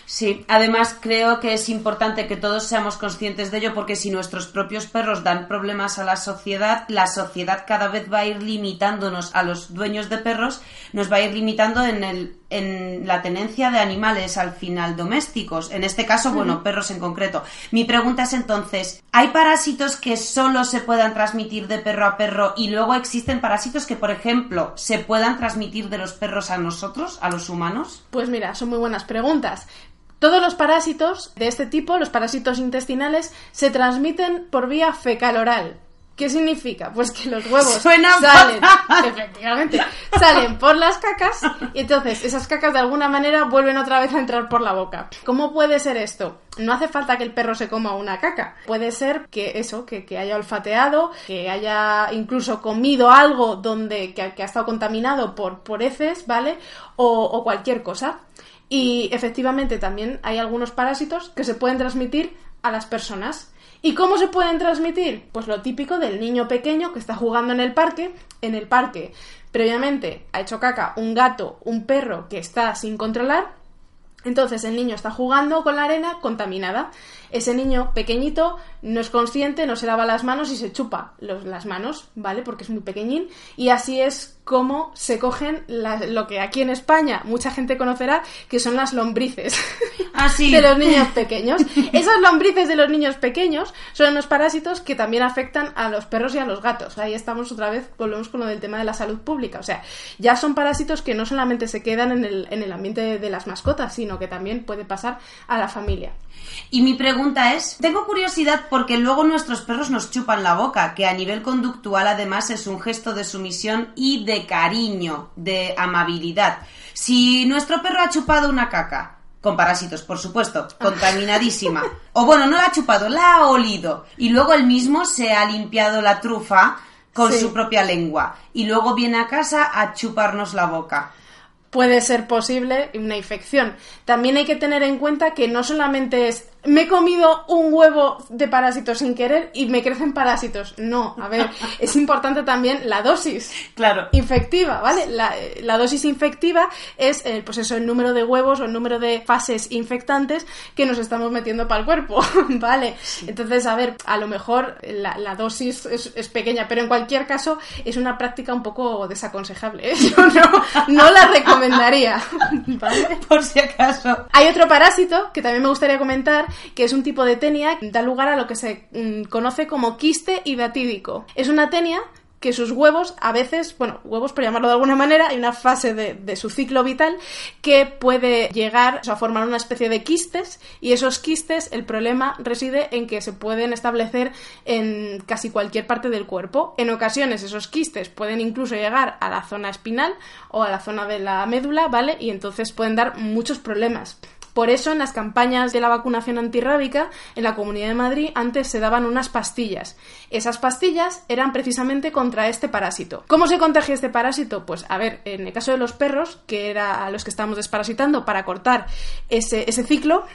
Sí, además creo que es importante que todos seamos conscientes de ello porque si nuestros propios perros dan problemas a la sociedad, la sociedad cada vez va a ir limitándonos a los dueños de perros, nos va a ir limitando en, el, en la tenencia de animales al final domésticos, en este caso, bueno, perros en concreto. Mi pregunta es entonces, ¿hay parásitos que solo se puedan transmitir de perro a perro y luego existen parásitos que, por ejemplo, se puedan transmitir de los perros a nosotros, a los humanos? Pues mira, son muy buenas preguntas. Todos los parásitos de este tipo, los parásitos intestinales, se transmiten por vía fecal oral. ¿Qué significa? Pues que los huevos salen, efectivamente, salen por las cacas y entonces esas cacas de alguna manera vuelven otra vez a entrar por la boca. ¿Cómo puede ser esto? No hace falta que el perro se coma una caca. Puede ser que eso, que, haya olfateado, que haya incluso comido algo donde que, ha estado contaminado por, por heces, ¿vale? o cualquier cosa. Y efectivamente también hay algunos parásitos que se pueden transmitir a las personas. ¿Y cómo se pueden transmitir? Pues lo típico del niño pequeño que está jugando en el parque. En el parque, previamente ha hecho caca un gato, un perro que está sin controlar. Entonces el niño está jugando con la arena contaminada. Ese niño pequeñito no es consciente, no se lava las manos y se chupa las manos, ¿vale? Porque es muy pequeñín. Y así es cómo se cogen lo que aquí en España mucha gente conocerá, que son las lombrices ah, de los niños pequeños. Esas lombrices de los niños pequeños son unos parásitos que también afectan a los perros y a los gatos. Ahí estamos otra vez, volvemos con lo del tema de la salud pública. O sea, ya son parásitos que no solamente se quedan en el, en el ambiente de las mascotas, sino que también puede pasar a la familia. Y mi pregunta es, tengo curiosidad porque luego nuestros perros nos chupan la boca, que a nivel conductual además es un gesto de sumisión y de cariño, de amabilidad. Si nuestro perro ha chupado una caca, con parásitos, por supuesto, contaminadísima. O bueno, no la ha chupado, la ha olido. Y luego él mismo se ha limpiado la trufa con su propia lengua. Y luego viene a casa a chuparnos la boca puede ser posible una infección. También hay que tener en cuenta que no solamente es me he comido un huevo de parásitos sin querer y me crecen parásitos. No, a ver, es importante también la dosis. Claro. Infectiva, ¿vale? La, dosis infectiva es, eh, pues eso, el número de huevos o el número de fases infectantes que nos estamos metiendo para el cuerpo, ¿vale? Entonces, a ver, a lo mejor la, dosis es, pequeña, pero en cualquier caso es una práctica un poco desaconsejable. ¿eh? Yo no, no la recomendaría, ¿vale? Por si acaso. Hay otro parásito que también me gustaría comentar que es un tipo de tenia que da lugar a lo que se mm, conoce como quiste hidatídico. Es una tenia que sus huevos, a veces, bueno, huevos por llamarlo de alguna manera, hay una fase de, su ciclo vital que puede llegar a formar una especie de quistes y esos quistes, el problema reside en que se pueden establecer en casi cualquier parte del cuerpo. En ocasiones esos quistes pueden incluso llegar a la zona espinal o a la zona de la médula, ¿vale? Y entonces pueden dar muchos problemas. Por eso en las campañas de la vacunación antirrábica en la Comunidad de Madrid antes se daban unas pastillas. Esas pastillas eran precisamente contra este parásito. ¿Cómo se contagia este parásito? Pues a ver, en el caso de los perros, que era a los que estábamos desparasitando para cortar ese, ese ciclo,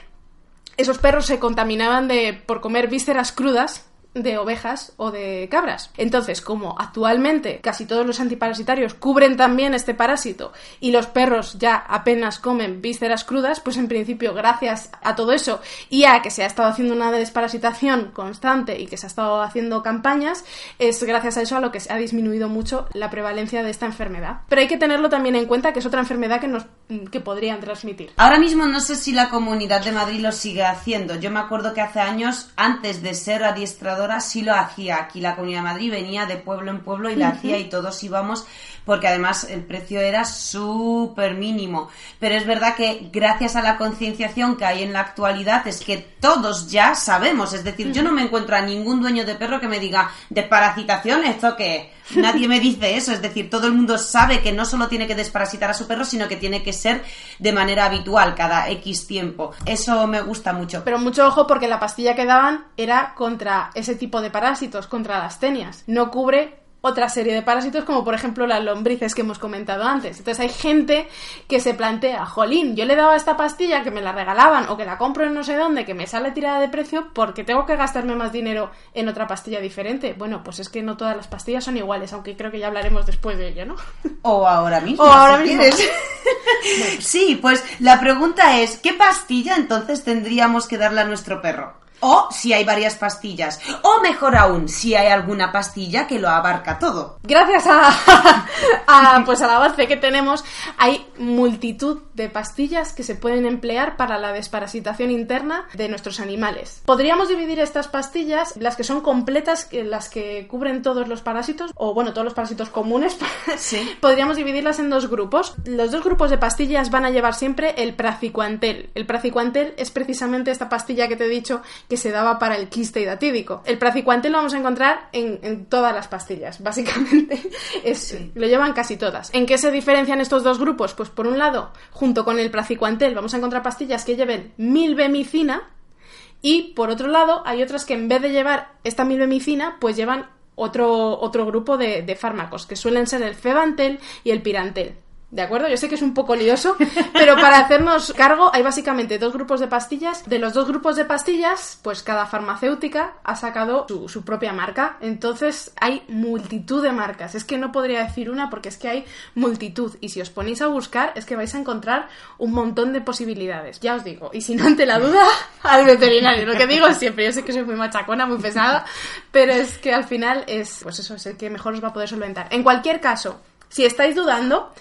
esos perros se contaminaban de, por comer vísceras crudas de ovejas o de cabras. Entonces, como actualmente casi todos los antiparasitarios cubren también este parásito y los perros ya apenas comen vísceras crudas, pues en principio, gracias a todo eso y a que se ha estado haciendo una desparasitación constante y que se ha estado haciendo campañas, es gracias a eso a lo que se ha disminuido mucho la prevalencia de esta enfermedad. Pero hay que tenerlo también en cuenta que es otra enfermedad que nos que podrían transmitir. Ahora mismo no sé si la Comunidad de Madrid lo sigue haciendo. Yo me acuerdo que hace años, antes de ser adiestradora, sí lo hacía. Aquí la Comunidad de Madrid venía de pueblo en pueblo y la hacía y todos íbamos porque además el precio era súper mínimo. Pero es verdad que gracias a la concienciación que hay en la actualidad es que todos ya sabemos. Es decir, yo no me encuentro a ningún dueño de perro que me diga, ¿de parasitación esto qué? Nadie me dice eso, es decir, todo el mundo sabe que no solo tiene que desparasitar a su perro, sino que tiene que ser de manera habitual cada X tiempo. Eso me gusta mucho. Pero mucho ojo porque la pastilla que daban era contra ese tipo de parásitos, contra las tenias. No cubre otra serie de parásitos, como por ejemplo las lombrices que hemos comentado antes. Entonces hay gente que se plantea, jolín, yo le daba esta pastilla que me la regalaban o que la compro en no sé dónde, que me sale tirada de precio porque tengo que gastarme más dinero en otra pastilla diferente. Bueno, pues es que no todas las pastillas son iguales, aunque creo que ya hablaremos después de ello, ¿no? O ahora mismo. O ahora mismo. sí, pues la pregunta es, ¿qué pastilla entonces tendríamos que darle a nuestro perro? O si hay varias pastillas. O mejor aún, si hay alguna pastilla que lo abarca todo. Gracias a, a, pues al avance que tenemos, hay multitud de pastillas que se pueden emplear para la desparasitación interna de nuestros animales. Podríamos dividir estas pastillas, las que son completas, las que cubren todos los parásitos, o bueno, todos los parásitos comunes, Sí. podríamos dividirlas en dos grupos. Los dos grupos de pastillas van a llevar siempre el praziquantel. El praziquantel es precisamente esta pastilla que te he dicho que se daba para el quiste hidatídico. El praziquantel lo vamos a encontrar en, en todas las pastillas, básicamente. Es, Lo llevan casi todas. ¿En qué se diferencian estos dos grupos? Pues por un lado, junto con el praziquantel vamos a encontrar pastillas que lleven milbemicina y por otro lado hay otras que en vez de llevar esta milbemicina pues llevan otro, otro grupo de, de fármacos que suelen ser el febantel y el pirantel. ¿De acuerdo? Yo sé que es un poco lioso, pero para hacernos cargo hay básicamente dos grupos de pastillas. De los dos grupos de pastillas, pues cada farmacéutica ha sacado su, su, propia marca. Entonces hay multitud de marcas. Es que no podría decir una porque es que hay multitud. Y si os ponéis a buscar, es que vais a encontrar un montón de posibilidades. Ya os digo. Y si no ante la duda, al veterinario. Lo que digo siempre. Yo sé que soy muy machacona, muy pesada, pero es que al final es, pues eso, es el que mejor os va a poder solventar. En cualquier caso, si estáis dudando,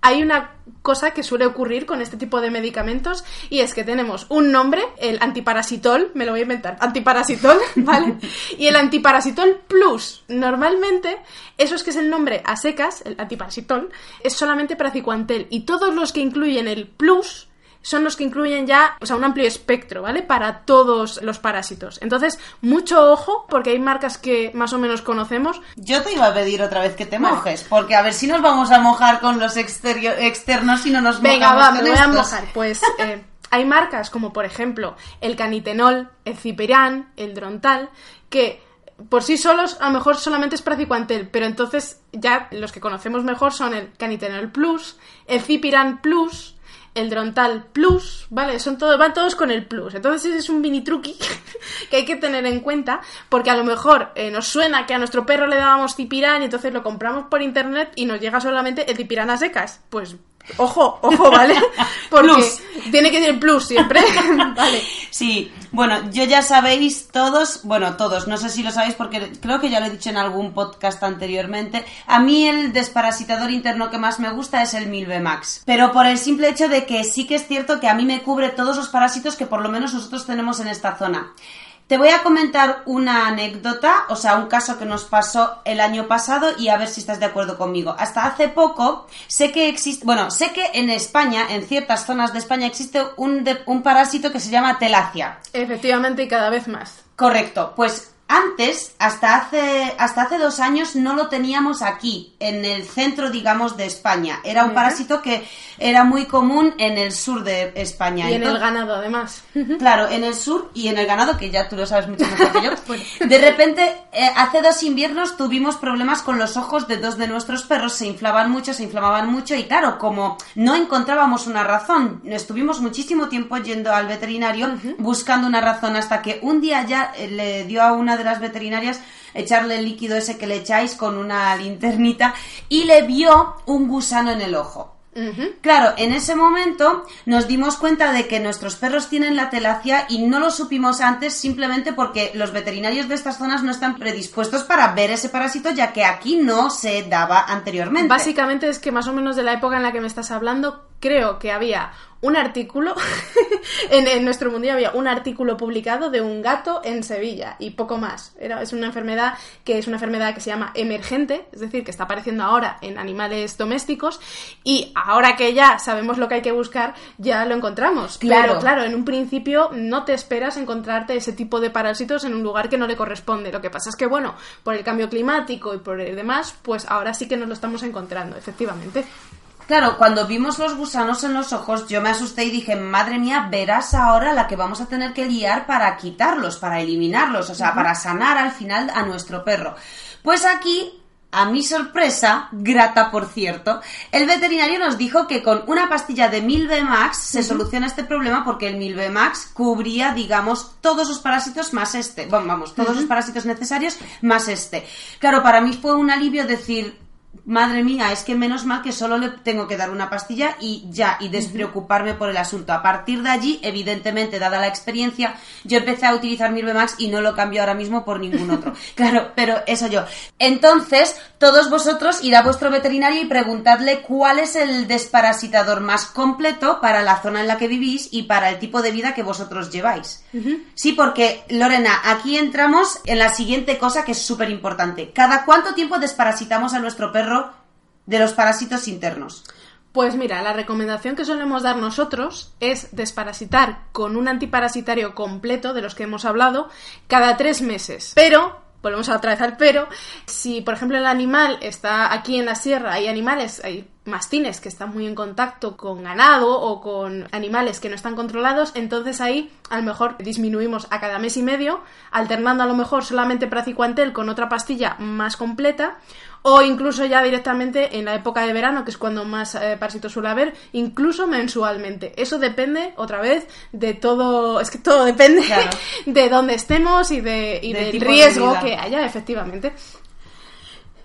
hay una cosa que suele ocurrir con este tipo de medicamentos y es que tenemos un nombre, el antiparasitol, me lo voy a inventar, antiparasitol, ¿vale? Y el antiparasitol plus. Normalmente, eso es que es el nombre a secas, el antiparasitol, es solamente praziquantel y todos los que incluyen el plus son los que incluyen ya, o sea, un amplio espectro, ¿vale? Para todos los parásitos. Entonces, mucho ojo, porque hay marcas que más o menos conocemos. Yo te iba a pedir otra vez que te mojes, porque a ver si nos vamos a mojar con los externos y no nos Venga, mojamos va, con me voy a mojar. Pues eh, hay marcas como, por ejemplo, el canitenol, el ciperán, el drontal, que por sí solos a lo mejor solamente es praziquantel, pero entonces ya los que conocemos mejor son el canitenol plus, el cipiran plus, el Drontal Plus, ¿vale? Son todos, van todos con el Plus. Entonces ese es un mini truqui que hay que tener en cuenta, porque a lo mejor eh, nos suena que a nuestro perro le dábamos Cipirán y entonces lo compramos por internet y nos llega solamente el Cipirán a secas. Pues ojo, ojo, ¿vale? Porque Plus. tiene que ser Plus siempre, ¿vale? Sí, bueno, yo ya sabéis todos, bueno, todos, no sé si lo sabéis porque creo que ya lo he dicho en algún podcast anteriormente. A mí el desparasitador interno que más me gusta es el Milbemax, pero por el simple hecho de que sí que es cierto que a mí me cubre todos los parásitos que por lo menos nosotros tenemos en esta zona. Te voy a comentar una anécdota, o sea, un caso que nos pasó el año pasado y a ver si estás de acuerdo conmigo. Hasta hace poco sé que existe, bueno, sé que en España, en ciertas zonas de España, existe un, de- un parásito que se llama telacia. Efectivamente, y cada vez más. Correcto, pues antes, hasta hace, hasta hace dos años, no lo teníamos aquí, en el centro, digamos, de España. Era un parásito que era muy común en el sur de España. Y en el ganado, además. Claro, en el sur y en el ganado, que ya tú lo sabes mucho mejor que yo. De repente, eh, hace dos inviernos tuvimos problemas con los ojos de dos de nuestros perros, se inflaban mucho, se inflamaban mucho y claro, como no encontrábamos una razón, estuvimos muchísimo tiempo yendo al veterinario buscando una razón hasta que un día ya eh, le dio a una de las veterinarias echarle el líquido ese que le echáis con una linternita y le vio un gusano en el ojo. Claro, en ese momento nos dimos cuenta de que nuestros perros tienen la telacia y no lo supimos antes simplemente porque los veterinarios de estas zonas no están predispuestos para ver ese parásito ya que aquí no se daba anteriormente. Básicamente es que más o menos de la época en la que me estás hablando, creo que había un artículo, en, nuestro mundo había un artículo publicado de un gato en Sevilla y poco más. Era, es una enfermedad que es una enfermedad que se llama emergente, es decir, que está apareciendo ahora en animales domésticos y ahora que ya sabemos lo que hay que buscar, ya lo encontramos. Claro. Pero claro, en un principio no te esperas encontrarte ese tipo de parásitos en un lugar que no le corresponde. Lo que pasa es que, bueno, por el cambio climático y por el demás, pues ahora sí que nos lo estamos encontrando, efectivamente. Claro, cuando vimos los gusanos en los ojos, yo me asusté y dije, madre mía, verás ahora la que vamos a tener que liar para quitarlos, para eliminarlos, o sea, para sanar al final a nuestro perro. Pues aquí a mi sorpresa, grata por cierto, el veterinario nos dijo que con una pastilla de Milbemax se soluciona este problema porque el Milbemax cubría, digamos, todos los parásitos más este. Bueno, vamos, todos los parásitos necesarios más este. Claro, para mí fue un alivio decir, madre mía, es que menos mal que solo le tengo que dar una pastilla y ya, y despreocuparme por el asunto. A partir de allí, evidentemente, dada la experiencia, yo empecé a utilizar Mirvemax y no lo cambio ahora mismo por ningún otro. claro, pero eso yo. Entonces, todos vosotros ir a vuestro veterinario y preguntadle cuál es el desparasitador más completo para la zona en la que vivís y para el tipo de vida que vosotros lleváis. Sí, porque, Lorena, aquí entramos en la siguiente cosa que es súper importante. ¿Cada cuánto tiempo desparasitamos a nuestro perro? De los parásitos internos? Pues mira, la recomendación que solemos dar nosotros es desparasitar con un antiparasitario completo de los que hemos hablado cada tres meses. Pero volvemos otra vez al pero, si por ejemplo el animal está aquí en la sierra, hay animales, hay mastines que están muy en contacto con ganado o con animales que no están controlados, entonces ahí a lo mejor disminuimos a cada mes y medio, alternando a lo mejor solamente praziquantel con otra pastilla más completa, o incluso ya directamente en la época de verano, que es cuando más eh, parásitos suele haber, incluso mensualmente. Eso depende, otra vez, de todo, es que todo depende de dónde estemos y, de, y del riesgo que haya, efectivamente.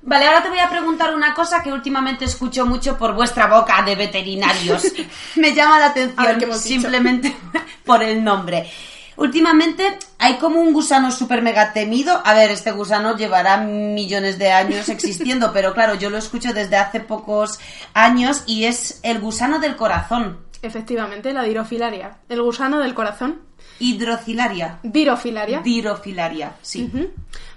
Vale, ahora te voy a preguntar una cosa que últimamente escucho mucho por vuestra boca de veterinarios. Me llama la atención simplemente por el nombre. Últimamente hay como un gusano súper mega temido. A ver, este gusano llevará millones de años existiendo, pero claro, yo lo escucho desde hace pocos años y es el gusano del corazón. Efectivamente, la dirofilaria. El gusano del corazón. Hidrocilaria. Dirofilaria. Dirofilaria, sí.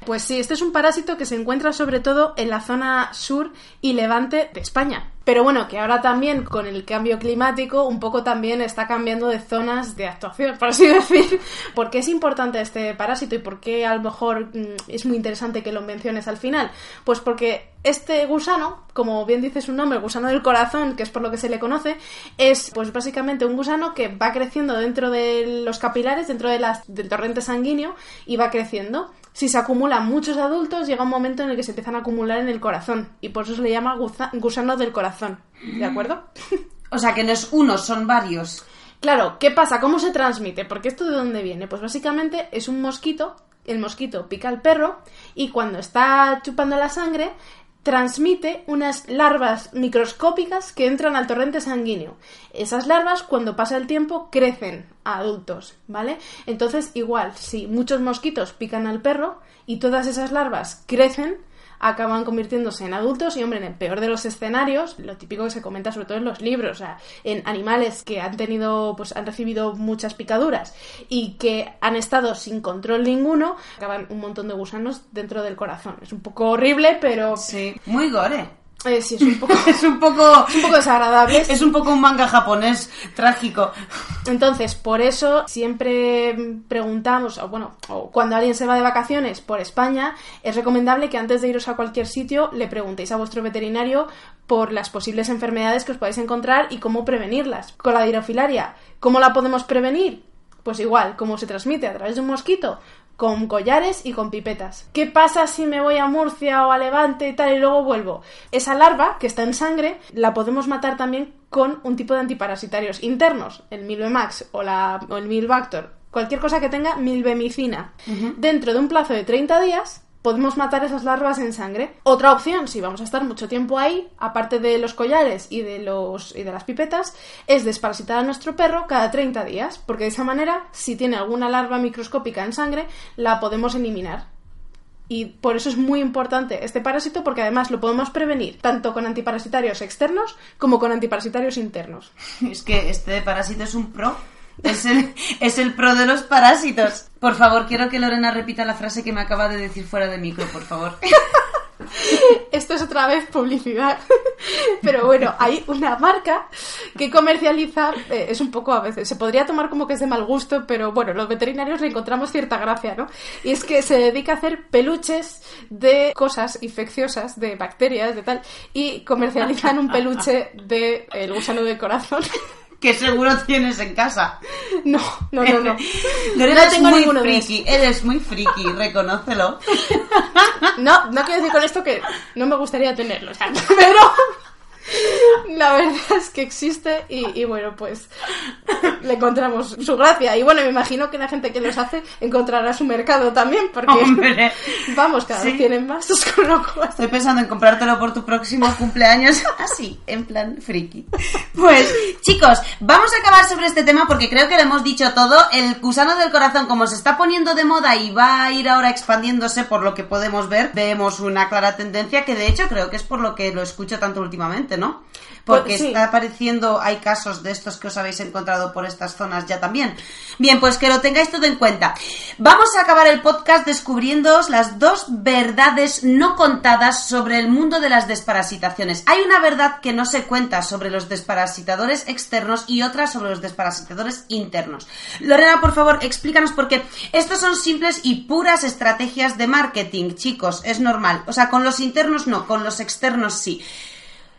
Pues sí, este es un parásito que se encuentra sobre todo en la zona sur y levante de España. Pero bueno, que ahora también con el cambio climático un poco también está cambiando de zonas de actuación, por así decir. ¿Por qué es importante este parásito y por qué a lo mejor mm, es muy interesante que lo menciones al final? Pues porque este gusano, como bien dice su nombre, el gusano del corazón, que es por lo que se le conoce, es pues básicamente un gusano que va creciendo dentro de los capilares, dentro de las, del torrente sanguíneo y va creciendo si se acumulan muchos adultos, llega un momento en el que se empiezan a acumular en el corazón. Y por eso se le llama gusano del corazón. ¿De acuerdo? O sea que no es uno, son varios. Claro, ¿qué pasa? ¿Cómo se transmite? Porque esto de dónde viene? Pues básicamente es un mosquito, el mosquito pica al perro y cuando está chupando la sangre, transmite unas larvas microscópicas que entran al torrente sanguíneo. Esas larvas, cuando pasa el tiempo, crecen a adultos, ¿vale? Entonces, igual, si muchos mosquitos pican al perro y todas esas larvas crecen, acaban convirtiéndose en adultos y, hombre, en el peor de los escenarios, lo típico que se comenta sobre todo en los libros, o sea, en animales que han tenido, pues han recibido muchas picaduras y que han estado sin control ninguno, acaban un montón de gusanos dentro del corazón. Es un poco horrible, pero... Sí, muy gore. Eh, sí, es un poco, es un poco, un poco desagradable. Es un poco un manga japonés trágico. Entonces, por eso siempre preguntamos, o bueno, o cuando alguien se va de vacaciones por España, es recomendable que antes de iros a cualquier sitio le preguntéis a vuestro veterinario por las posibles enfermedades que os podéis encontrar y cómo prevenirlas. Con la dirofilaria, ¿cómo la podemos prevenir? Pues igual, ¿cómo se transmite? ¿A través de un mosquito? Con collares y con pipetas. ¿Qué pasa si me voy a Murcia o a Levante y tal y luego vuelvo? Esa larva que está en sangre la podemos matar también con un tipo de antiparasitarios internos, el Milbemax o, la, o el Milbactor cualquier cosa que tenga milbemicina. Dentro de un plazo de 30 días podemos matar esas larvas en sangre. Otra opción, si vamos a estar mucho tiempo ahí, aparte de los collares y de, los, y de las pipetas, es desparasitar a nuestro perro cada 30 días, porque de esa manera, si tiene alguna larva microscópica en sangre, la podemos eliminar. Y por eso es muy importante este parásito porque además lo podemos prevenir tanto con antiparasitarios externos como con antiparasitarios internos. Es que este parásito es un pro. Es el, es el pro de los parásitos. Por favor, quiero que Lorena repita la frase que me acaba de decir fuera de micro, por favor. Esto es otra vez publicidad. Pero bueno, hay una marca que comercializa, eh, es un poco a veces, se podría tomar como que es de mal gusto, pero bueno, los veterinarios le encontramos cierta gracia, ¿no? Y es que se dedica a hacer peluches de cosas infecciosas, de bacterias, de tal, y comercializan un peluche de el gusano del corazón. que seguro tienes en casa. No, no, no, no. No es tengo muy ninguno de friki, eres muy friki, reconócelo. No, no quiero decir con esto que no me gustaría tenerlo, o sea, pero la verdad es que existe y, y bueno, pues le encontramos su gracia. Y bueno, me imagino que la gente que los hace encontrará su mercado también, porque Hombre. vamos, cada vez Sí. tienen más, con lo cual- Estoy pensando en comprártelo por tu próximo cumpleaños, así, en plan friki. Pues, chicos, vamos a acabar sobre este tema porque creo que lo hemos dicho todo. El gusano del corazón, como se está poniendo de moda y va a ir ahora expandiéndose por lo que podemos ver, vemos una clara tendencia que de hecho creo que es por lo que lo escucho tanto últimamente, ¿no? Porque Pues sí. está apareciendo, hay casos de estos que os habéis encontrado por estas zonas ya también. Bien, pues que lo tengáis todo en cuenta. Vamos a acabar el podcast descubriéndoos las dos verdades no contadas sobre el mundo de las desparasitaciones. Hay una verdad que no se cuenta sobre los desparasitadores externos y otra sobre los desparasitadores internos. Lorena, por favor, explícanos porque estos son simples y puras estrategias de marketing, chicos, es normal. O sea, con los internos no, con los externos sí.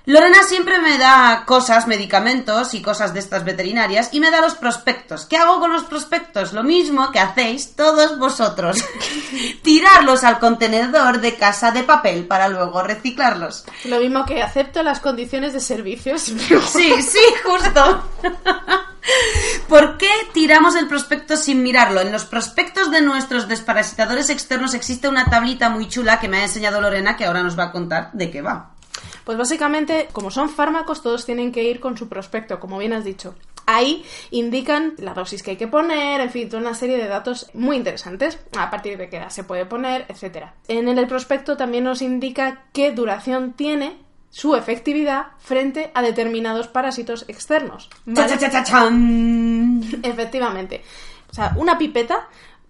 Lorena siempre me da cosas, medicamentos y cosas de estas veterinarias y me da los prospectos. ¿Qué hago con los prospectos? Lo mismo que hacéis todos vosotros. Tirarlos al contenedor de casa de papel para luego reciclarlos. Lo mismo que acepto las condiciones de servicios. Sí, sí, justo. ¿Por qué tiramos el prospecto sin mirarlo? En los prospectos de nuestros desparasitadores externos existe una tablita muy chula que me ha enseñado Lorena que ahora nos va a contar de qué va. Pues básicamente, como son fármacos, todos tienen que ir con su prospecto, como bien has dicho. Ahí indican la dosis que hay que poner, en fin, toda una serie de datos muy interesantes, a partir de qué edad se puede poner, etcétera. En el prospecto también nos indica qué duración tiene su efectividad frente a determinados parásitos externos. ¿vale? Cha, cha, cha. Efectivamente. O sea, una pipeta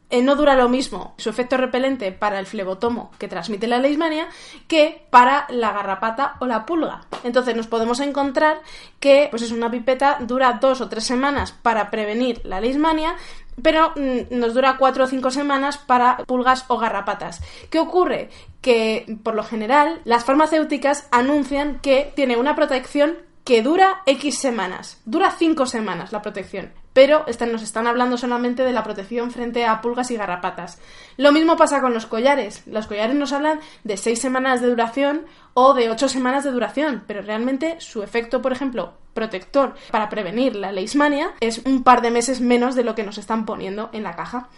eh, no dura lo mismo su efecto repelente para el flebotomo que transmite la leishmania que para la garrapata o la pulga. Entonces nos podemos encontrar que pues es una pipeta dura dos o tres semanas para prevenir la leishmania pero mm, nos dura cuatro o cinco semanas para pulgas o garrapatas. ¿Qué ocurre? Que por lo general las farmacéuticas anuncian que tiene una protección que dura X semanas. Dura 5 semanas la protección. Pero están- nos están hablando solamente de la protección frente a pulgas y garrapatas. Lo mismo pasa con los collares. Los collares nos hablan de 6 semanas de duración o de 8 semanas de duración. Pero realmente su efecto, por ejemplo, protector para prevenir la leishmania es un par de meses menos de lo que nos están poniendo en la caja.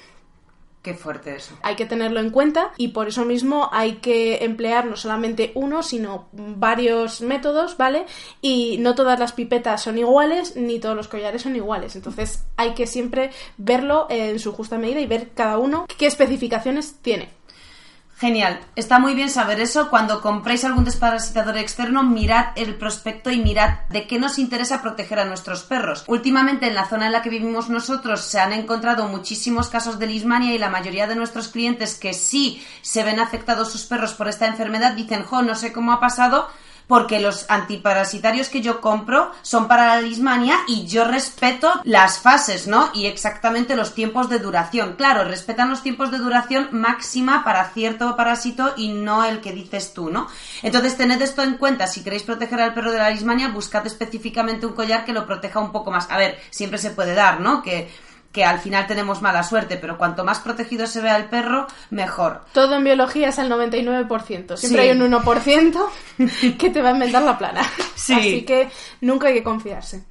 Qué fuerte eso. Hay que tenerlo en cuenta y por eso mismo hay que emplear no solamente uno, sino varios métodos, ¿vale? Y no todas las pipetas son iguales, ni todos los collares son iguales. Entonces hay que siempre verlo en su justa medida y ver cada uno qué especificaciones tiene. Genial, está muy bien saber eso. Cuando compréis algún desparasitador externo, mirad el prospecto y mirad de qué nos interesa proteger a nuestros perros. Últimamente, en la zona en la que vivimos nosotros, se han encontrado muchísimos casos de lismania y la mayoría de nuestros clientes que sí se ven afectados sus perros por esta enfermedad dicen, jo, no sé cómo ha pasado. Porque los antiparasitarios que yo compro son para la lismania y yo respeto las fases, ¿no? Y exactamente los tiempos de duración. Claro, respetan los tiempos de duración máxima para cierto parásito y no el que dices tú, ¿no? Entonces tened esto en cuenta. Si queréis proteger al perro de la lismania, buscad específicamente un collar que lo proteja un poco más. A ver, siempre se puede dar, ¿no? Que, que al final tenemos mala suerte, pero cuanto más protegido se vea el perro, mejor. Todo en biología es al 99%. Siempre Sí. hay un 1% que te va a inventar la plana. Sí. Así que nunca hay que confiarse.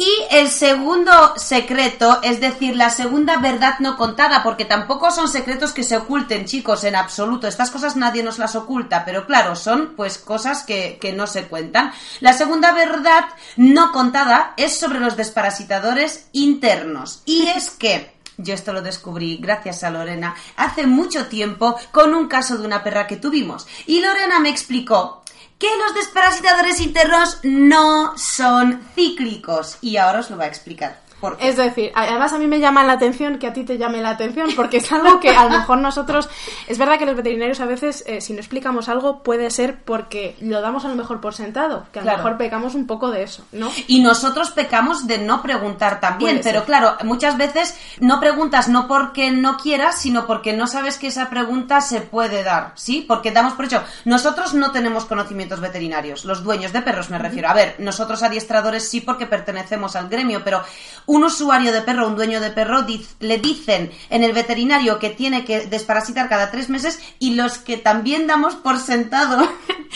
Y el segundo secreto, es decir, la segunda verdad no contada, porque tampoco son secretos que se oculten, chicos, en absoluto. Estas cosas nadie nos las oculta, pero claro, son pues cosas que, que no se cuentan. La segunda verdad no contada es sobre los desparasitadores internos. Y es que yo esto lo descubrí gracias a Lorena hace mucho tiempo con un caso de una perra que tuvimos. Y Lorena me explicó que los desparasitadores internos no son cíclicos. Y ahora os lo voy a explicar. Es decir, además a mí me llama la atención que a ti te llame la atención, porque es algo que a lo mejor nosotros. Es verdad que los veterinarios a veces, eh, si no explicamos algo, puede ser porque lo damos a lo mejor por sentado, que a lo Claro. mejor pecamos un poco de eso, ¿no? Y nosotros pecamos de no preguntar también, pero claro, muchas veces no preguntas no porque no quieras, sino porque no sabes que esa pregunta se puede dar, ¿sí? Porque damos por hecho, nosotros no tenemos conocimientos veterinarios, los dueños de perros me refiero. A ver, nosotros adiestradores sí porque pertenecemos al gremio, pero un usuario de perro, un dueño de perro, diz- le dicen en el veterinario que tiene que desparasitar cada tres meses y los que también damos por sentado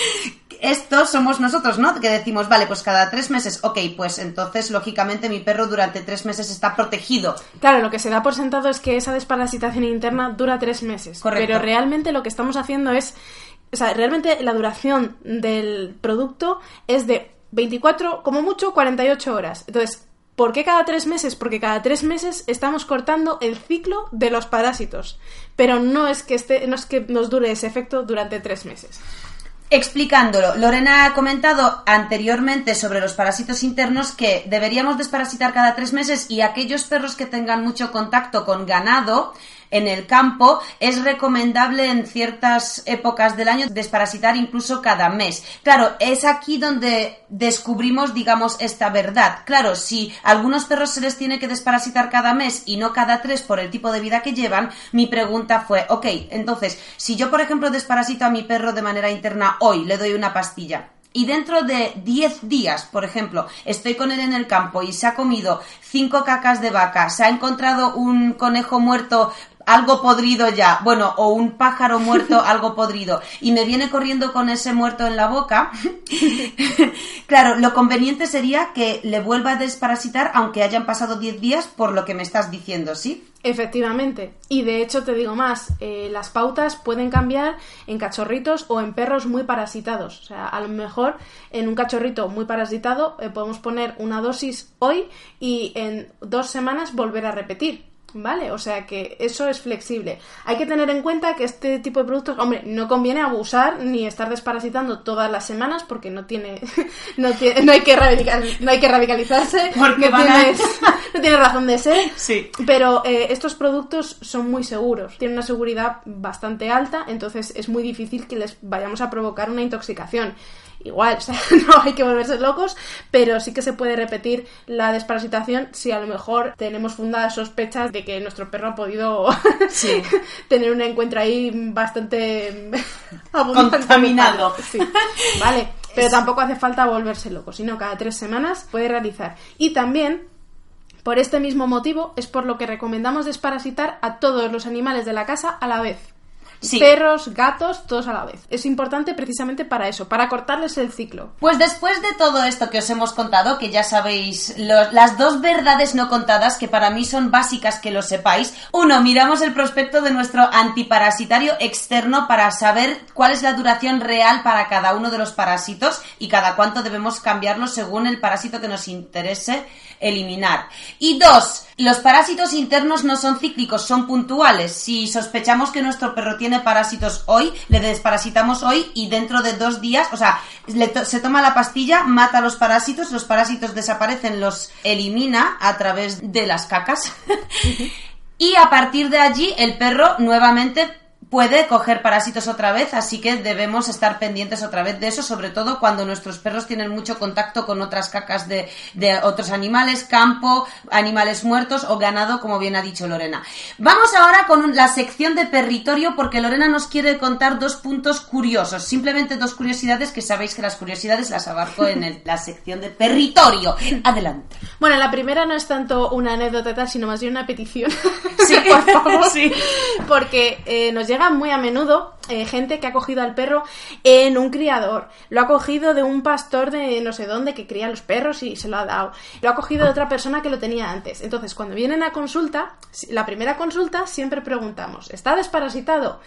estos somos nosotros, ¿no? Que decimos, vale, pues cada tres meses, ok, pues entonces, lógicamente, mi perro durante tres meses está protegido. Claro, lo que se da por sentado es que esa desparasitación interna dura tres meses. Correcto. Pero realmente lo que estamos haciendo es. O sea, realmente la duración del producto es de 24, como mucho, 48 horas. Entonces, ¿por qué cada tres meses? Porque cada tres meses estamos cortando el ciclo de los parásitos. Pero no es que, no es que nos dure ese efecto durante tres meses. Explicándolo, Lorena ha comentado anteriormente sobre los parásitos internos que deberíamos desparasitar cada tres meses y aquellos perros que tengan mucho contacto con ganado en el campo es recomendable en ciertas épocas del año desparasitar incluso cada mes. Claro, es aquí donde descubrimos, digamos, esta verdad. Claro, si a algunos perros se les tiene que desparasitar cada mes y no cada tres por el tipo de vida que llevan, mi pregunta fue, ok, entonces, si yo, por ejemplo, desparasito a mi perro de manera interna hoy, le doy una pastilla, y dentro de 10 días, por ejemplo, estoy con él en el campo y se ha comido cinco cacas de vaca, se ha encontrado un conejo muerto algo podrido ya, bueno, o un pájaro muerto algo podrido, y me viene corriendo con ese muerto en la boca, claro, lo conveniente sería que le vuelva a desparasitar aunque hayan pasado 10 días por lo que me estás diciendo, ¿sí? Efectivamente. Y de hecho te digo más, eh, las pautas pueden cambiar en cachorritos o en perros muy parasitados. O sea, a lo mejor en un cachorrito muy parasitado eh, podemos poner una dosis hoy y en dos semanas volver a repetir. ¿Vale? O sea que eso es flexible. Hay que tener en cuenta que este tipo de productos, hombre, no conviene abusar ni estar desparasitando todas las semanas porque no tiene, no tiene, no hay que radical- no hay que radicalizarse, Porque no, a- tienes- no tiene razón de ser. Sí. Pero eh, estos productos son muy seguros, tienen una seguridad bastante alta, entonces es muy difícil que les vayamos a provocar una intoxicación. Igual, o sea, no hay que volverse locos, pero sí que se puede repetir la desparasitación si a lo mejor tenemos fundadas sospechas de que nuestro perro ha podido Sí. tener un encuentro ahí bastante Contaminado. Sí. Vale, pero tampoco hace falta volverse loco, sino cada tres semanas puede realizar. Y también por este mismo motivo es por lo que recomendamos desparasitar a todos los animales de la casa a la vez. Sí. Perros, gatos, todos a la vez. Es importante precisamente para eso, para cortarles el ciclo. Pues después de todo esto que os hemos contado, que ya sabéis lo- las dos verdades no contadas que para mí son básicas que lo sepáis. Uno, miramos el prospecto de nuestro antiparasitario externo para saber cuál es la duración real para cada uno de los parásitos y cada cuánto debemos cambiarlo según el parásito que nos interese eliminar. Y dos, los parásitos internos no son cíclicos, son puntuales. Si sospechamos que nuestro perro tiene parásitos hoy, le desparasitamos hoy y dentro de dos días, o sea, se toma la pastilla, mata los parásitos, los parásitos desaparecen, los elimina a través de las cacas. y a partir de allí el perro nuevamente puede coger parásitos otra vez, así que debemos estar pendientes otra vez de eso, sobre todo cuando nuestros perros tienen mucho contacto con otras cacas de, de otros animales, campo, animales muertos o ganado, como bien ha dicho Lorena. Vamos ahora con la sección de territorio, porque Lorena nos quiere contar dos puntos curiosos, simplemente dos curiosidades que sabéis que las curiosidades las abarco en el- la sección de territorio. Adelante. Bueno, la primera no es tanto una anécdota tal, sino más bien una petición. Sí, por favor. sí. Porque eh, nos llega muy a menudo eh, gente que ha cogido al perro en un criador, lo ha cogido de un pastor de no sé dónde que cría los perros y se lo ha dado, lo ha cogido de otra persona que lo tenía antes. Entonces, cuando vienen a consulta, la primera consulta siempre preguntamos, ¿está desparasitado?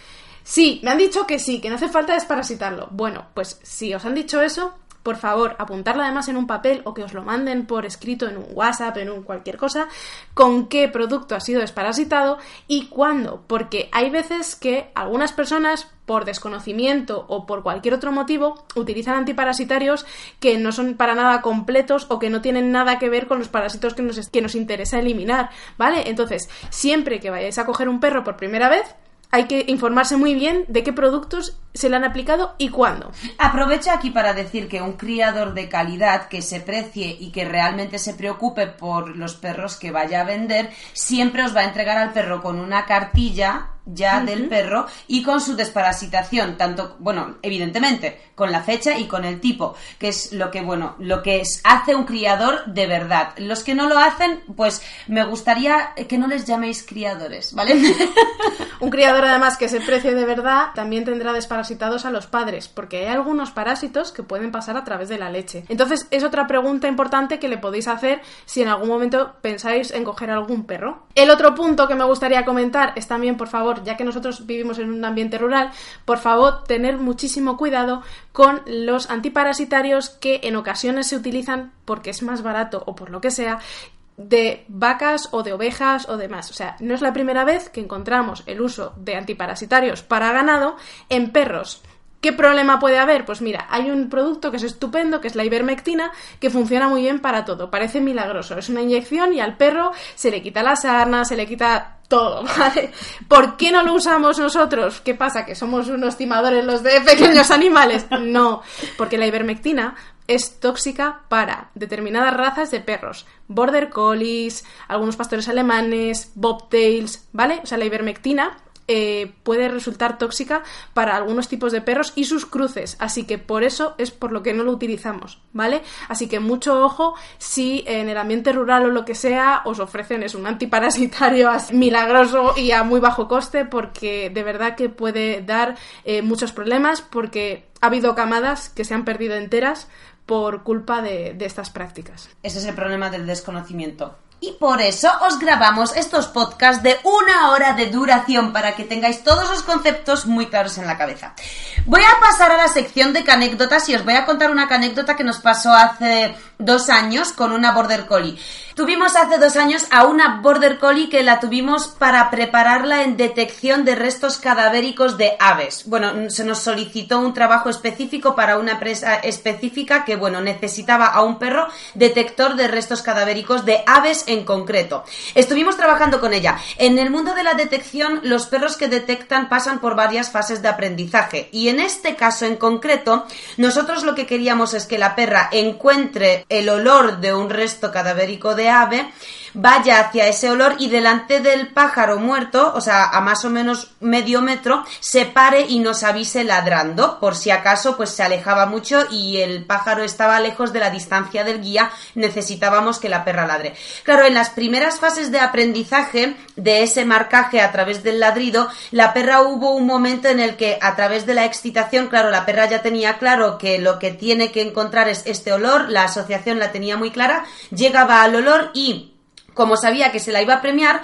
Sí, me han dicho que sí, que no hace falta desparasitarlo. Bueno, pues si os han dicho eso, por favor, apuntarlo además en un papel o que os lo manden por escrito en un WhatsApp, en un cualquier cosa, con qué producto ha sido desparasitado y cuándo. Porque hay veces que algunas personas, por desconocimiento o por cualquier otro motivo, utilizan antiparasitarios que no son para nada completos o que no tienen nada que ver con los parásitos que nos, que nos interesa eliminar, ¿vale? Entonces, siempre que vayáis a coger un perro por primera vez, hay que informarse muy bien de qué productos se le han aplicado y cuándo. Aprovecho aquí para decir que un criador de calidad que se precie y que realmente se preocupe por los perros que vaya a vender, siempre os va a entregar al perro con una cartilla ya del perro y con su desparasitación, tanto, bueno, evidentemente, con la fecha y con el tipo, que es lo que, bueno, lo que hace un criador de verdad. Los que no lo hacen, pues me gustaría que no les llaméis criadores, ¿vale? un criador además que se precie de verdad también tendrá desparasitados a los padres, porque hay algunos parásitos que pueden pasar a través de la leche. Entonces, es otra pregunta importante que le podéis hacer si en algún momento pensáis en coger algún perro. El otro punto que me gustaría comentar es también, por favor, ya que nosotros vivimos en un ambiente rural, por favor, tener muchísimo cuidado con los antiparasitarios que en ocasiones se utilizan porque es más barato o por lo que sea de vacas o de ovejas o demás. O sea, no es la primera vez que encontramos el uso de antiparasitarios para ganado en perros. ¿Qué problema puede haber? Pues mira, hay un producto que es estupendo, que es la ivermectina, que funciona muy bien para todo. Parece milagroso. Es una inyección y al perro se le quita la sarna, se le quita todo, ¿vale? ¿Por qué no lo usamos nosotros? ¿Qué pasa? ¿Que somos unos timadores los de pequeños animales? No, porque la ivermectina es tóxica para determinadas razas de perros. Border collies, algunos pastores alemanes, bobtails, ¿vale? O sea, la ivermectina eh, puede resultar tóxica para algunos tipos de perros y sus cruces. Así que por eso es por lo que no lo utilizamos, ¿vale? Así que mucho ojo si en el ambiente rural o lo que sea os ofrecen es un antiparasitario milagroso y a muy bajo coste porque de verdad que puede dar eh, muchos problemas porque ha habido camadas que se han perdido enteras por culpa de estas prácticas. Ese es el problema del desconocimiento. Y por eso os grabamos estos podcasts de una hora de duración para que tengáis todos los conceptos muy claros en la cabeza. Voy a pasar a la sección de anécdotas y os voy a contar una anécdota que nos pasó hace dos años con una Border Collie. Tuvimos hace dos años a una Border Collie que la tuvimos para prepararla en detección de restos cadavéricos de aves. Bueno, se nos solicitó un trabajo específico para una empresa específica que, bueno, necesitaba a un perro detector de restos cadavéricos de aves en concreto. Estuvimos trabajando con ella. En el mundo de la detección, los perros que detectan pasan por varias fases de aprendizaje. Y en este caso en concreto, nosotros lo que queríamos es que la perra encuentre el olor de un resto cadavérico de ave, vaya hacia ese olor y delante del pájaro muerto, o sea, a más o menos medio metro, se pare y nos avise ladrando, por si acaso pues se alejaba mucho y el pájaro estaba lejos de la distancia del guía, necesitábamos que la perra ladre. Claro, en las primeras fases de aprendizaje de ese marcaje a través del ladrido, la perra hubo un momento en el que a través de la excitación, claro, la perra ya tenía claro que lo que tiene que encontrar es este olor, la asociación la tenía muy clara, llegaba al olor y como sabía que se la iba a premiar,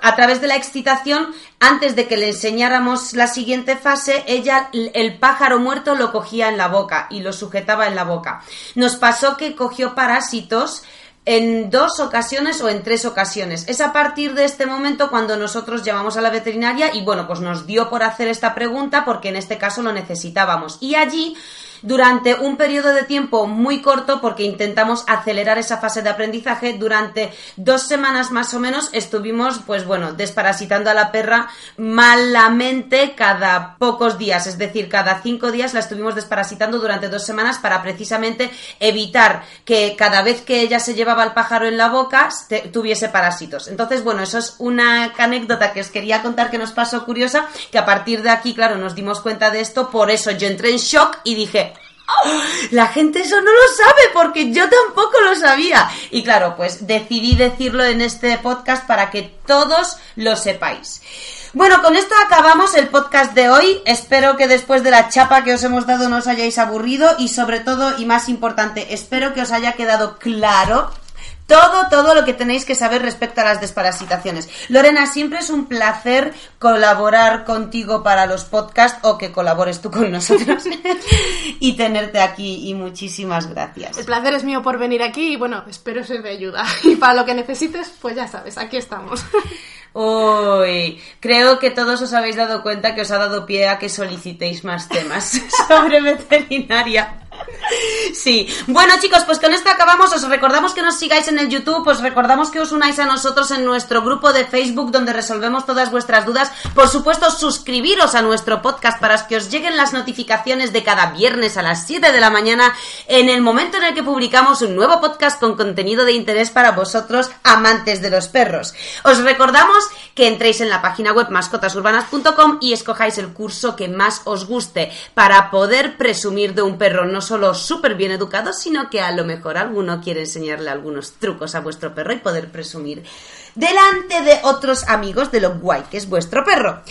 a través de la excitación, antes de que le enseñáramos la siguiente fase, ella el pájaro muerto lo cogía en la boca y lo sujetaba en la boca. Nos pasó que cogió parásitos en dos ocasiones o en tres ocasiones. Es a partir de este momento cuando nosotros llamamos a la veterinaria y bueno, pues nos dio por hacer esta pregunta porque en este caso lo necesitábamos. Y allí durante un periodo de tiempo muy corto porque intentamos acelerar esa fase de aprendizaje. Durante dos semanas más o menos estuvimos, pues bueno, desparasitando a la perra malamente cada pocos días, es decir, cada cinco días la estuvimos desparasitando durante dos semanas para precisamente evitar que cada vez que ella se llevaba el pájaro en la boca tuviese parásitos. Entonces, bueno, eso es una anécdota que os quería contar que nos pasó curiosa, que a partir de aquí, claro, nos dimos cuenta de esto, por eso yo entré en shock y dije, La gente eso no lo sabe porque yo tampoco lo sabía. Y claro, pues decidí decirlo en este podcast para que todos lo sepáis. Bueno, con esto acabamos el podcast de hoy. Espero que después de la chapa que os hemos dado no os hayáis aburrido y sobre todo y más importante, espero que os haya quedado claro todo, todo lo que tenéis que saber respecto a las desparasitaciones. Lorena, siempre es un placer colaborar contigo para los podcasts o que colabores tú con nosotros y tenerte aquí y muchísimas gracias. El placer es mío por venir aquí y bueno, espero ser de ayuda. Y para lo que necesites, pues ya sabes, aquí estamos. Uy, creo que todos os habéis dado cuenta que os ha dado pie a que solicitéis más temas sobre veterinaria. Sí. Bueno, chicos, pues con esto acabamos. Os recordamos que nos sigáis en el YouTube, os recordamos que os unáis a nosotros en nuestro grupo de Facebook donde resolvemos todas vuestras dudas. Por supuesto, suscribiros a nuestro podcast para que os lleguen las notificaciones de cada viernes a las 7 de la mañana en el momento en el que publicamos un nuevo podcast con contenido de interés para vosotros, amantes de los perros. Os recordamos que entréis en la página web mascotasurbanas.com y escojáis el curso que más os guste para poder presumir de un perro solo súper bien educado, sino que a lo mejor alguno quiere enseñarle algunos trucos a vuestro perro y poder presumir delante de otros amigos de lo guay que es vuestro perro.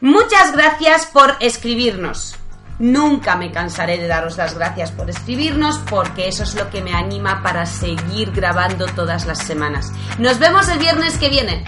Muchas gracias por escribirnos. Nunca me cansaré de daros las gracias por escribirnos porque eso es lo que me anima para seguir grabando todas las semanas. Nos vemos el viernes que viene.